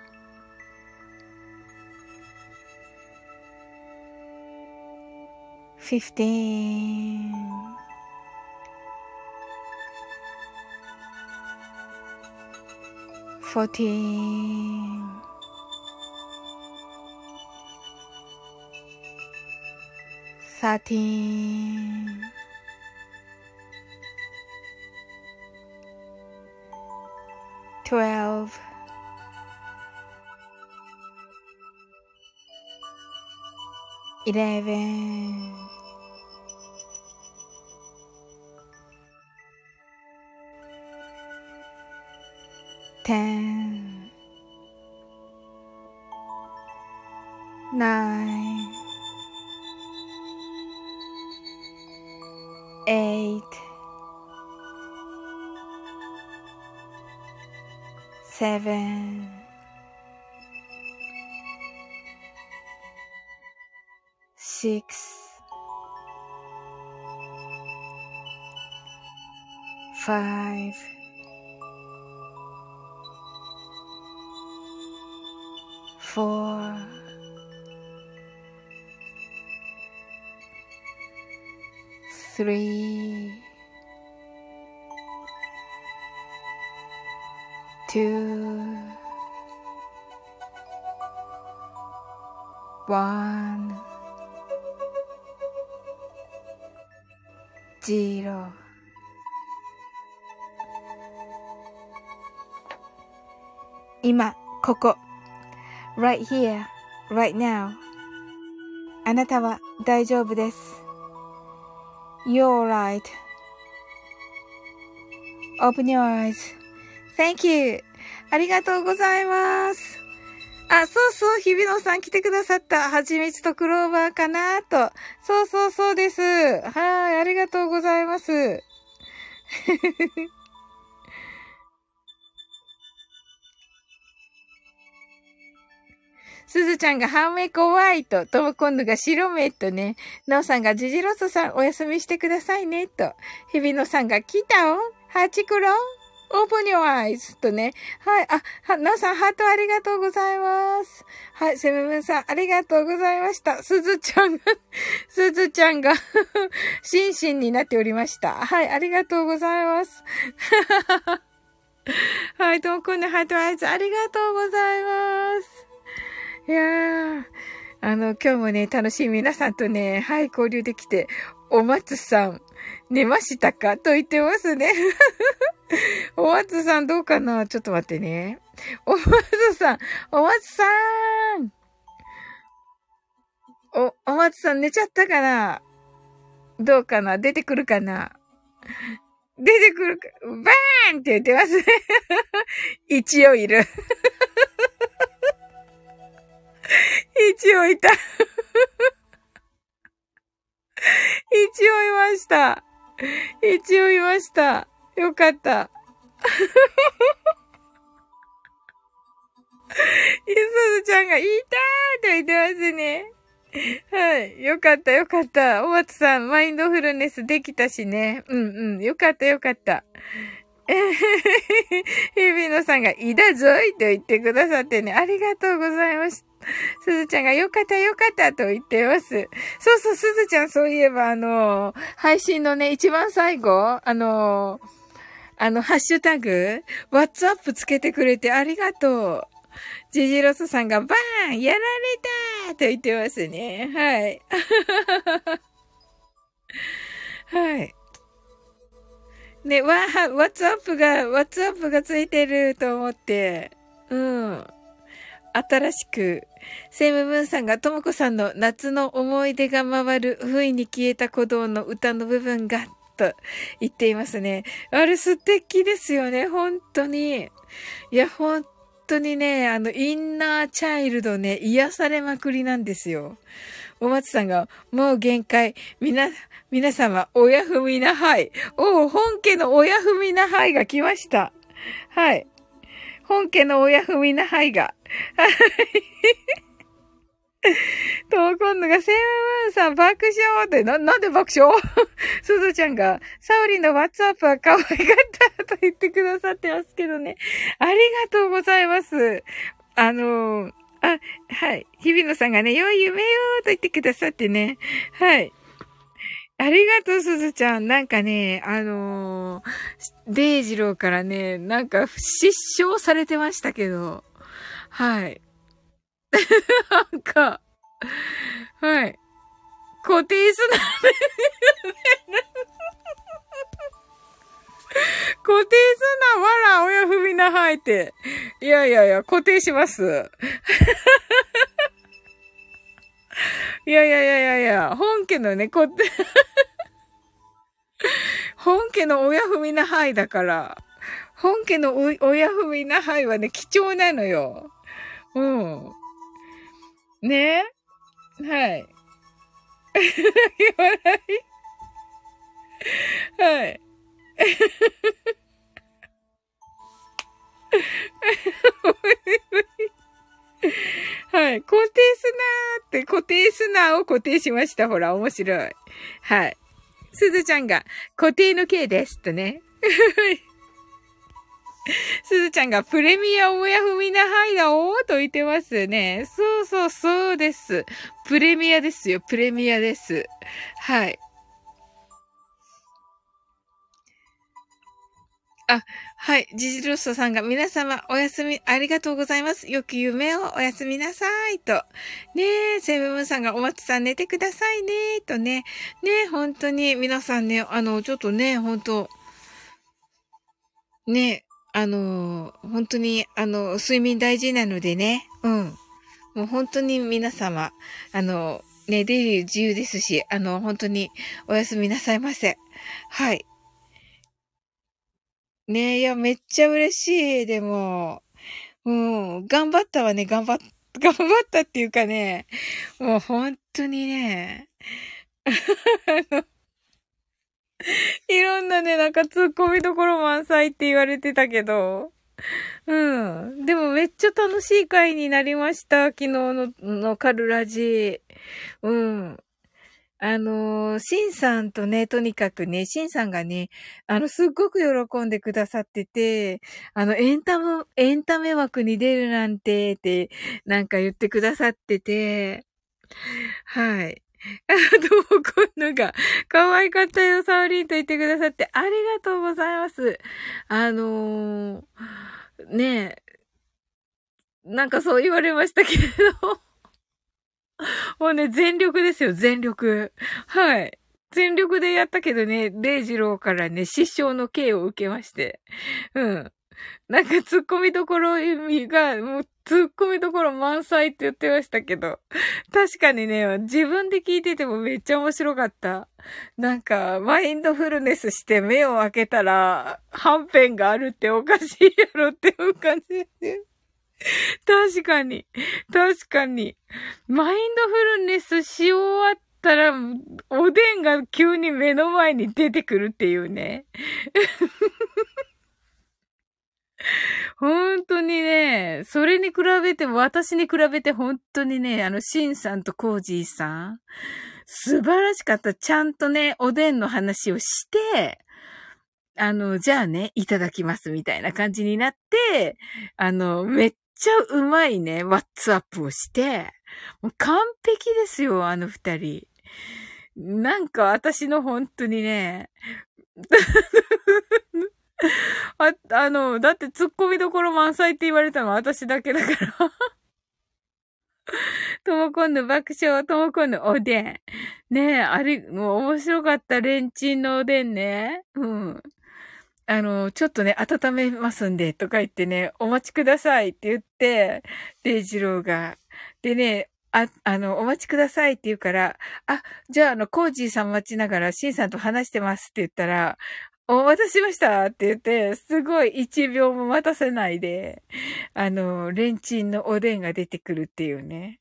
15 14 thirteen, twelve, eleven, ten, three, two, one, zero. 今、ここ。right here, right now. あなたは大丈夫です。You're right. Open your eyes. Thank you. ありがとうございます。あ、そうそう、日比野さん来てくださった。はちみつとクローバーかなと。そうそうそうです。はい、ありがとうございます。すずちゃんが半目怖いと、とも今度が白目とね、なおさんがジジロスさんお休みしてくださいねと、日比野さんが来たおハチクロオープニ your eyes とね。はい。あ、は、なおさん、ハートありがとうございます。はい。セブブンさん、ありがとうございました。すずちゃんが、すずちゃんが、心身になっておりました。はい。ありがとうございます。はい。ともくんのハートアイズ、ありがとうございます。いやー、あの、今日もね、楽しい皆さんとね、はい、交流できて、お松さん、寝ましたかと言ってますね。お松さんどうかな？ちょっと待ってね。お松さん、お松さんお、お松さん寝ちゃったかな？どうかな？出てくるかな？出てくるか、バーンって言ってますね。一応いる。一応いた。一応いました。一応いました。よかった。ゆずずちゃんが、いたーと言ってますね。はい。よかった、よかった。お松さん、マインドフルネスできたしね。うんうん。よかった、よかった。えへへへ。日比野さんが、いだぞいと言ってくださってね。ありがとうございました。すずちゃんが、よかった、よかったと言ってます。そうそう、すずちゃん、そういえば、あの、配信のね、一番最後、あの、あの、ハッシュタグ、ワッツアップつけてくれてありがとう。ジジロスさんがバーンやられたと言ってますね。はい。はい。ね、わー、ワッツアップが、ワッツアップがついてると思って、うん。新しく、セイムブンさんがともこさんの夏の思い出が回る、不意に消えた鼓動の歌の部分が、と言っていますね。あれ素敵ですよね、本当に。いや、本当にね、あの、インナーチャイルドね、癒されまくりなんですよ。お松さんが、もう限界。みな、皆様、親踏みなはい。おお、本家の親踏みなはいが来ました。はい。本家の親踏みなはいが。はい。と、今度がセムムーンさん爆笑って、な、なんで爆笑？すずちゃんが、サオリのワッツアップは可愛かったと言ってくださってますけどね。ありがとうございます。あのー、あ、はい。日比野さんがね、良い夢よーと言ってくださってね。はい。ありがとう、すずちゃん。なんかね、あのー、デイジローからね、なんか失笑されてましたけど、はい。なんか、はい。固定すな。固定すな、わら、親踏みなはいて。いやいやいや、固定します。いやいやいやいやいや、本家のね、固定 本家の親踏みなはいだから。本家の親踏みなはいはね、貴重なのよ。うん。ね？はい。笑い。はい。はい。固定すなーって、固定すなーを固定しました。ほら、面白い。はい。すずちゃんが、固定の K です。とね。すずちゃんがプレミア親踏みなはいだおーと言ってますね。そうそうそうです。プレミアですよ。プレミアです。はい。あ、はい。ジジロッソさんが皆様おやすみありがとうございます。よく夢をおやすみなさい。と。ねえ、セブンさんがお松さん寝てくださいね。とね。ねえ、本当に皆さんね、あの、ちょっとね、本当ねえあの、本当に、あの、睡眠大事なのでね。うん。もう本当に皆様、あの、ね、出入り自由ですし、あの、本当におやすみなさいませ。はい。ねえ、いや、めっちゃ嬉しい、でも。うん、頑張ったわね、頑張っ、頑張ったっていうかね、もう本当にね、あの、いろんなね、なんか突っ込みどころ満載って言われてたけど、うん。でもめっちゃ楽しい回になりました。昨日の、のカルラジ。うん。あのー、シンさんとね、とにかくね、シンさんがね、あの、すっごく喜んでくださってて、あの、エンタメ、エンタメ枠に出るなんて、って、なんか言ってくださってて、はい。あ、どうこんのが、可愛かったよ、サウリンと言ってくださって、ありがとうございます。あのー、ねえ、なんかそう言われましたけれど、もうね、全力ですよ、全力。はい。全力でやったけどね、レイジローからね、失笑の刑を受けまして。うん。なんか突っ込みどころ意味が、もう突っ込みどころ満載って言ってましたけど。確かにね、自分で聞いててもめっちゃ面白かった。なんか、マインドフルネスして目を開けたら、はんぺんがあるっておかしいやろっていう感じで。確かに。確かに。マインドフルネスし終わったら、おでんが急に目の前に出てくるっていうね。本当にね、それに比べて、私に比べて本当にね、あの、シンさんとコージーさん、素晴らしかった。ちゃんとね、おでんの話をして、あの、じゃあね、いただきますみたいな感じになって、あの、めっちゃうまいね、ワッツアップをして、もう完璧ですよ、あの二人。なんか私の本当にね、あ、あの、だって突っ込みどころ満載って言われたのは私だけだから ともこんの爆笑、ともこんのおでん。ねえ、あれ、もう面白かった。レンチンのおでんね。うん。あの、ちょっとね、温めますんで、とか言ってね、お待ちくださいって言って、デイジローが。でね、あ、あの、お待ちくださいって言うから、あ、じゃあ、あの、コージーさん待ちながら、シンさんと話してますって言ったら、お待たせしましたって言って、すごい一秒も待たせないで、あの、レンチンのおでんが出てくるっていうね。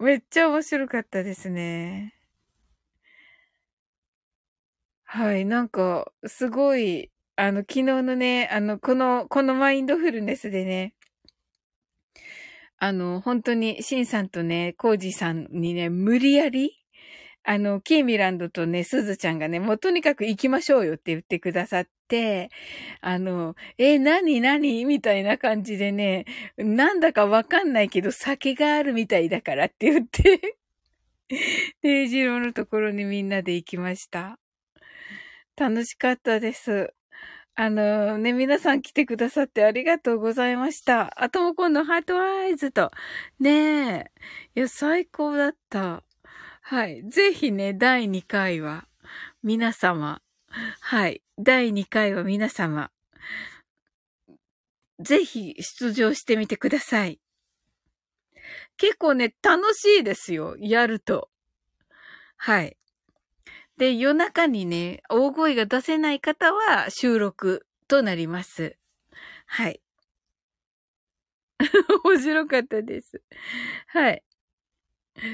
めっちゃ面白かったですね。はい、なんか、すごい、あの、昨日のね、あの、この、このマインドフルネスでね、あの、本当に、シンさんとね、コージさんにね、無理やり、あの、キーミランドとね、すずちゃんがね、もうとにかく行きましょうよって言ってくださって、あの、え、なになにみたいな感じでね、なんだかわかんないけど酒があるみたいだからって言ってデイジローのところにみんなで行きました。楽しかったです。あのね、皆さん来てくださってありがとうございました。あとも今度ハートアイズと。ねえ。いや、最高だった。はい。ぜひね、第2回は、皆様。はい。第2回は皆様。ぜひ出場してみてください。結構ね、楽しいですよ。やると。はい。で、夜中にね、大声が出せない方は収録となります。はい。面白かったです。はい。トム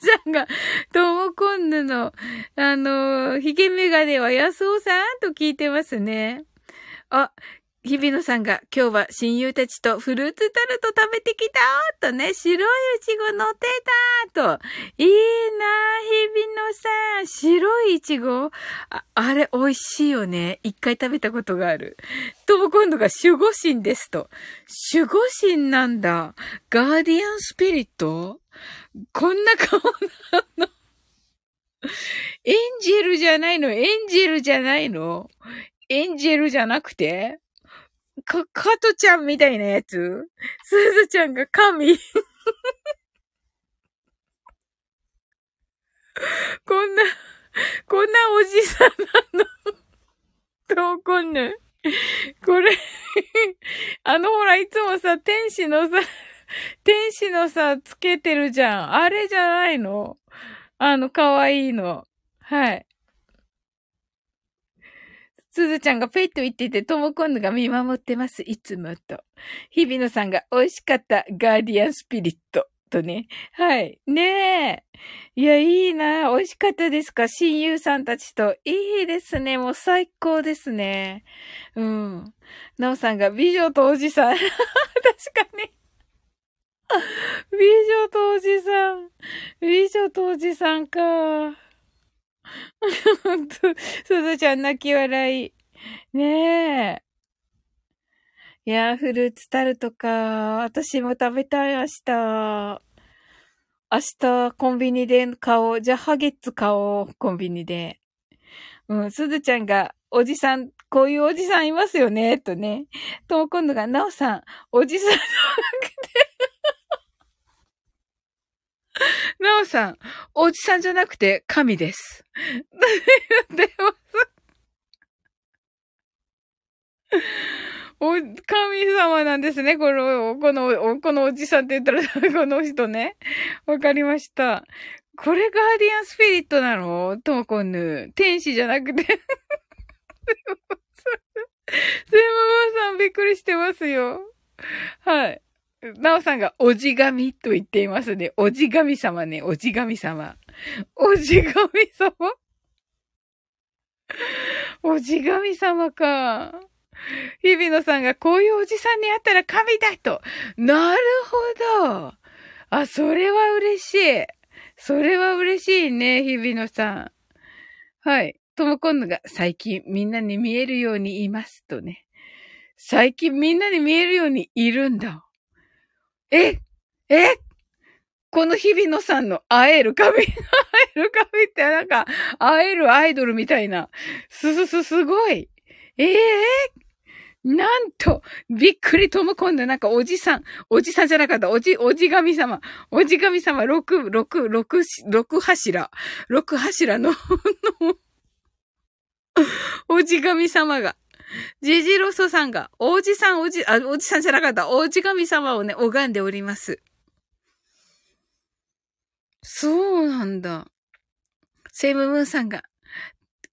ちゃんが、トモコンヌの、あの、ヒゲメガネは安尾さん？と聞いてますね。あ、日比野さんが今日は親友たちとフルーツタルト食べてきたとね、白いイチゴ乗ってたと。いいな日比野さん。白いイチゴ？あ、あれ美味しいよね。一回食べたことがある。とも今度が守護神ですと。守護神なんだ。ガーディアンスピリット？こんな顔なのエンジェルじゃないの？エンジェルじゃないの？エンジェルじゃなくて？か、カトちゃんみたいなやつ？スズちゃんが神 こんな、こんなおじさんなの？どうこんぬ。これあのほら、いつもさ、天使のさ、天使のさ、つけてるじゃん。あれじゃないの？あの、かわいいの。はい。すずちゃんがペット言っていて、ともこんぬが見守ってます。いつもと。日比野さんが美味しかったガーディアンスピリット。とね。はい。ねえ。いや、いいな。美味しかったですか？親友さんたちと。いいですね。もう最高ですね。うん。なおさんが美女とおじさん。確かに。美女とおじさん。美女とおじさんか。ほんと、すずちゃん泣き笑い。ねえ。いやフルーツタルトか。私も食べたい、明日。明日、コンビニで買おう。じゃあ、ハゲッツ買おう。コンビニで。うん、すずちゃんが、おじさん、こういうおじさんいますよね、とね。と、今度が、なおさん、おじさんじゃなくて なおさん、おじさんじゃなくて神です。でお、神様なんですね。この、この、このおじさんって言ったら、この人ね。わかりました。これガーディアンスピリットなの？トモコンヌ。天使じゃなくて。セムマさんびっくりしてますよ。はい。なおさんがおじ神と言っていますね。おじ神様ね、おじ神様。おじ神様おじ神様か。日比野さんがこういうおじさんに会ったら神だと。なるほど。あ、それは嬉しい。それは嬉しいね、日比野さん。はい。ともこんのが最近みんなに見えるようにいますとね。最近みんなに見えるようにいるんだ。ええこの日比野さんの会える髪、会える髪ってなんか、会えるアイドルみたいな。すすす、すごい。ええー、なんと、びっくりとも今度なんかおじさん、おじさんじゃなかった、おじ、おじ神様、おじ神様、六、六、六、六柱、六柱のおじ神様が、ジジロソさんが、おじさん、おじ、あ、おじさんじゃなかった、おじ神様をね、拝んでおります。そうなんだ。セムムーンさんが、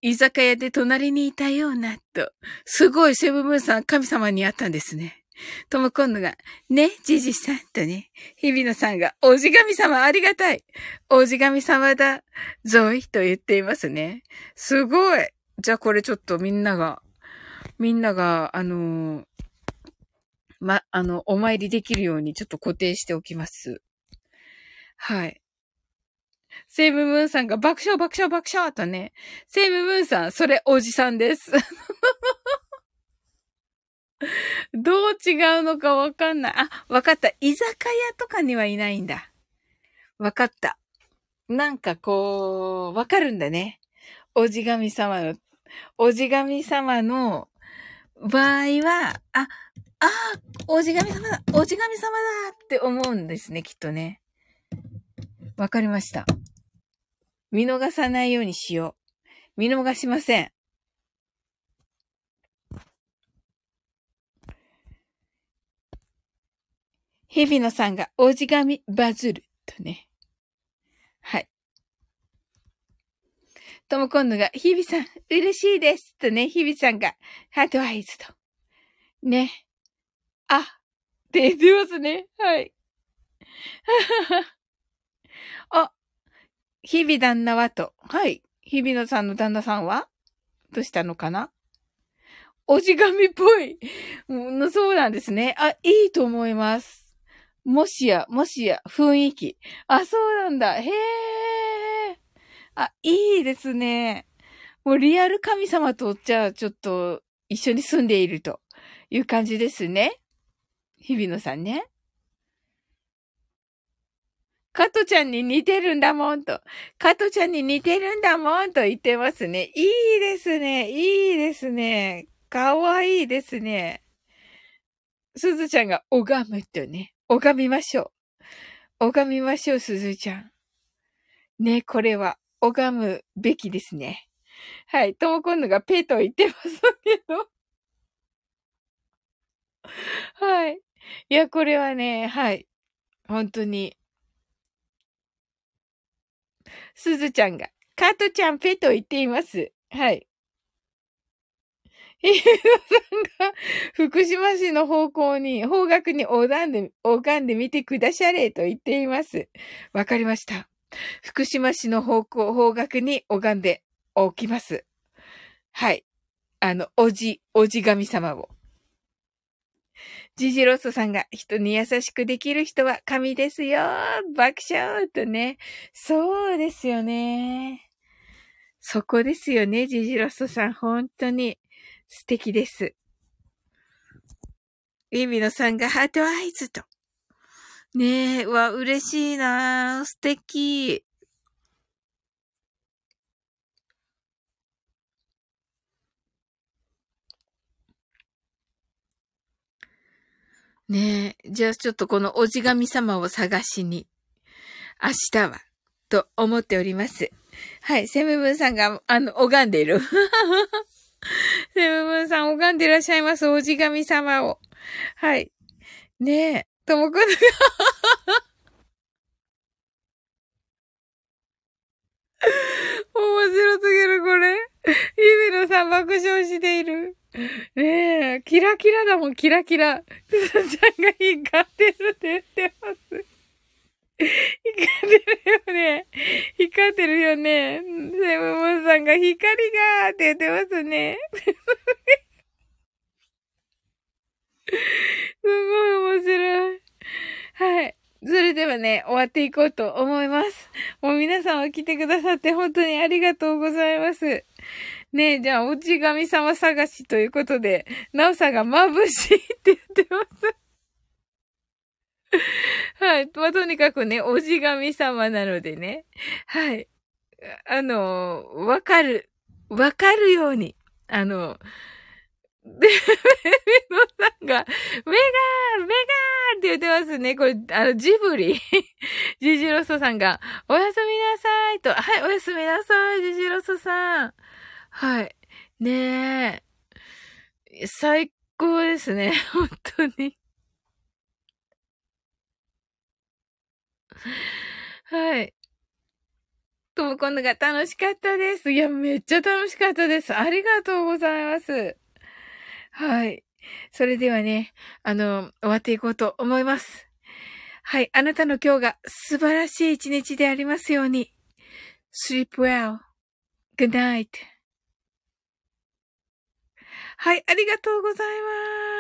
居酒屋で隣にいたような、と。すごい、セムムーンさん、神様に会ったんですね。とも今度が、ね、じじさんとね、日比野さんが、おじ神様ありがたい。おじ神様だ、ゾイと言っていますね。すごい。じゃあこれちょっとみんなが、みんなが、あの、ま、あの、お参りできるようにちょっと固定しておきます。はい。セイムムーンさんが爆笑爆笑爆笑とね。セイムムーンさん、それおじさんです。どう違うのかわかんない。あ、わかった。居酒屋とかにはいないんだ。わかった。なんかこう、わかるんだね。おじ神様の、おじ神様の場合は、あ、ああ、おじ神様だ、おじ神様だって思うんですね、きっとね。わかりました。見逃さないようにしよう。見逃しません。日比野さんがおじがみバズるとね。はい。とも今度が、日比さん、嬉しいです。とね、日比さんが、ハートアイズと。ね。あ、ってますね。はい。あ、日々旦那はと。はい。日々のさんの旦那さんは？どうしたのかな？おじがみっぽい。そうなんですね。あ、いいと思います。もしや、もしや、雰囲気。あ、そうなんだ。へえ。あ、いいですね。もうリアル神様とじゃあちょっと一緒に住んでいるという感じですね。日比野さんね。カトちゃんに似てるんだもんと。カトちゃんに似てるんだもんと言ってますね。いいですね。いいですね。かわいいですね。すずちゃんが拝むとね。拝みましょう。拝みましょう、すずちゃん。ね、これは拝むべきですね。はい。ともこんのがペと言ってますけど。はい。いや、これはね、はい。本当にすずちゃんが、カートちゃんペと言っています。はい。ヒロさんが、福島市の方向に、方角に拝んで、拝んでみてくだされと言っています。わかりました。福島市の方向、方角に拝んでおきます。はい。あの、おじ、おじ神様を。ジジロッソさんが人に優しくできる人は神ですよ爆笑とね。そうですよね。そこですよね、ジジロッソさん。本当に素敵です。イミノさんがハートアイズと。ねえ、わ、嬉しいな素敵。ねえ。じゃあちょっとこのおじ神様を探しに、明日は、と思っております。はい。セムブンさんが、あの、拝んでいる。セムブンさん拝んでいらっしゃいます。おじ神様を。はい。ねえ。ともくんが 面白すぎる、これ。ゆびのさん爆笑している。ねえ、キラキラだもん、キラキラ。すずちゃんが光ってるって言ってます。光ってるよね。光ってるよね。セムムンさんが光がーって言ってますね。すごい面白い。はい。それではね、終わっていこうと思います。もう皆さんは来てくださって本当にありがとうございます。ねえ、じゃあ、おち神様探しということで、なおさんが眩しいって言ってます。はい。まあ、とにかくね、おじ神様なのでね。はい。あの、わかる。わかるように。あの、で、メノさんが、メガーメガーって言ってますね。これ、あの、ジブリ。ジジロソさんが、おやすみなさいと。はい、おやすみなさい、ジジロソさん。はい。ねえ。最高ですね。本当に。はい。とも今度が楽しかったです。いや、めっちゃ楽しかったです。ありがとうございます。はい。それではね、あの、終わっていこうと思います。はい。あなたの今日が素晴らしい一日でありますように。sleep well.good night. はい。ありがとうございます。